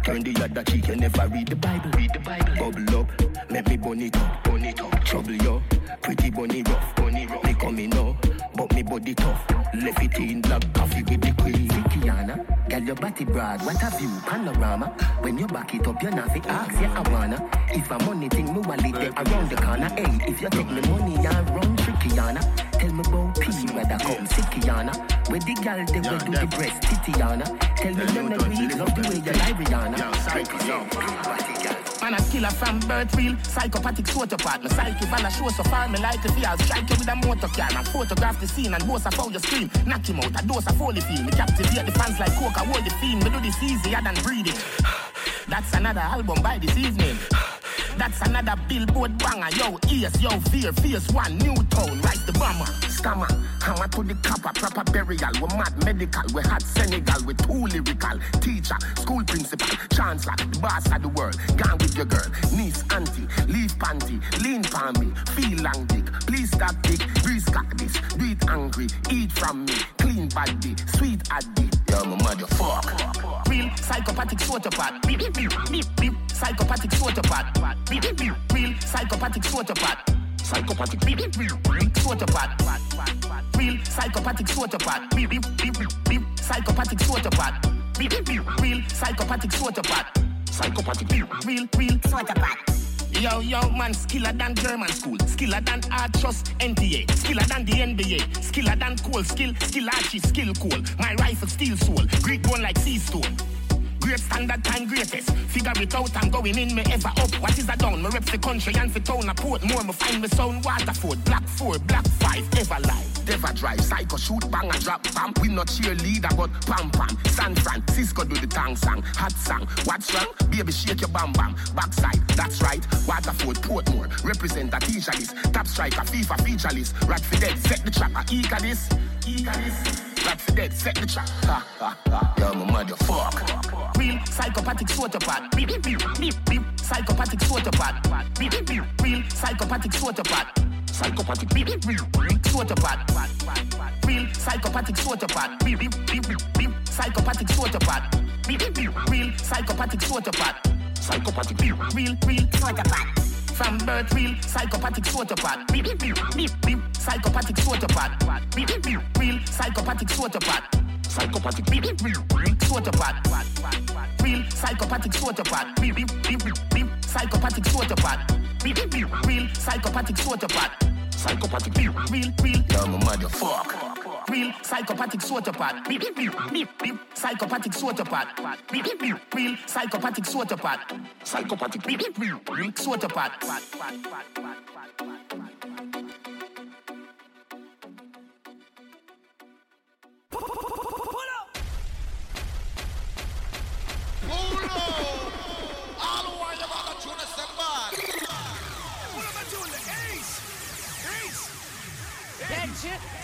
Turn the other cheek, you never read the Bible. Read the Bible. Bubble up, make me bun it up, bun it up. Trouble yo, pretty bunny rough, bunny rough. Me coming up, but me body tough. Left it in black coffee with the queen. Vickiana, girl your body broad, what a view, panorama. When you back it up, you're not fi ask, yeah I wanna. If a money thing, me wallet there around the corner. Hey, if you take me money and run trickyana, tell me about P where that come sickyana. Where the girl they will do the breast titiana. Tell me none of me love the way you lie Rihanna. Represent, body girl. Man a killer from birth real Psychopathic sociopath My psyche van a show so far Me like to feel Strike you with a motor car. And photograph the scene And boast of how you scream Knock him out A dose of holy feel. Me captivate the fans like coke I hold the fiend. Me do this easier than breathing. That's another album by this evening that's another billboard banger. Yo, ears, yo, fear, fierce one, new tone, rise the bomber. Stammer, hammer to the copper, proper burial. We mad medical, we hot Senegal, we too lyrical. Teacher, school principal, chancellor, the boss of the world. Gone with your girl, niece, auntie, leave panty, lean palm me, feel long dick. Please stop dick, grease cock this, do it angry, eat from me, clean body, sweet addy. Yo, my motherfucker. Real psychopathic sociopath. Beep, beep, beep, beep, beep. Psychopathic beep. Real psychopathic sociopath. Psychopathic. Real sociopath. Real psychopathic beep, beep. Psychopathic beep. Real psychopathic sociopath. Psychopathic. Real, real sociopath. Yo, yo, man, skiller than German school, skiller than art trust NTA, skiller than the NBA, skiller than cool, skill, skill archie, skill cool. My rifle steel soul, Greek bone like sea stone. Great standard time greatest. Figure it out, I'm going in, me ever up. What is a down? Me reps the country and fi town a port. More, me find me sound Waterford. Black four, black five, ever live. Never drive, psycho shoot, bang a drop, bam. We not cheerleader, but pam pam. San Francisco do the tang song, hot song. What's wrong? Baby, shake your bam bam. Backside, that's right. Waterford, Portmore. Represent a teacher list. Top striker, FIFA feature list. Rat for dead, set the trapper. Eager this, eager this. For dead, set the trap. Ha ha ha. Yo, my motherfucker. Real psychopathic sociopath. Beep beep beep beep. Psychopathic sociopath. Beep beep beep. Real psychopathic sociopath. Psychopathic beep beep beep. Sociopath. Real psychopathic sociopath. Beep beep beep beep. Psychopathic sociopath. Beep beep beep. Real psychopathic sociopath. Psychopathic beep. Real real sociopath. From birth, real psychopathic sociopath. Beep beep beep beep beep. Psychopathic sociopath. Beep beep beep. Real psychopathic sociopath. Psychopathic beep beep beep. Sociopath. Real psychopathic sociopath. Beep beep beep beep beep. Psychopathic sociopath. Beep beep beep. Real psychopathic sociopath. Psychopathic beep. Real real. Yo, my motherfucker. Real psychopathic sociopath. Beep beep beep. Psychopathic sociopath. Beep beep. Real psychopathic sociopath. Psychopathic beep beep. Real sociopath. That shit.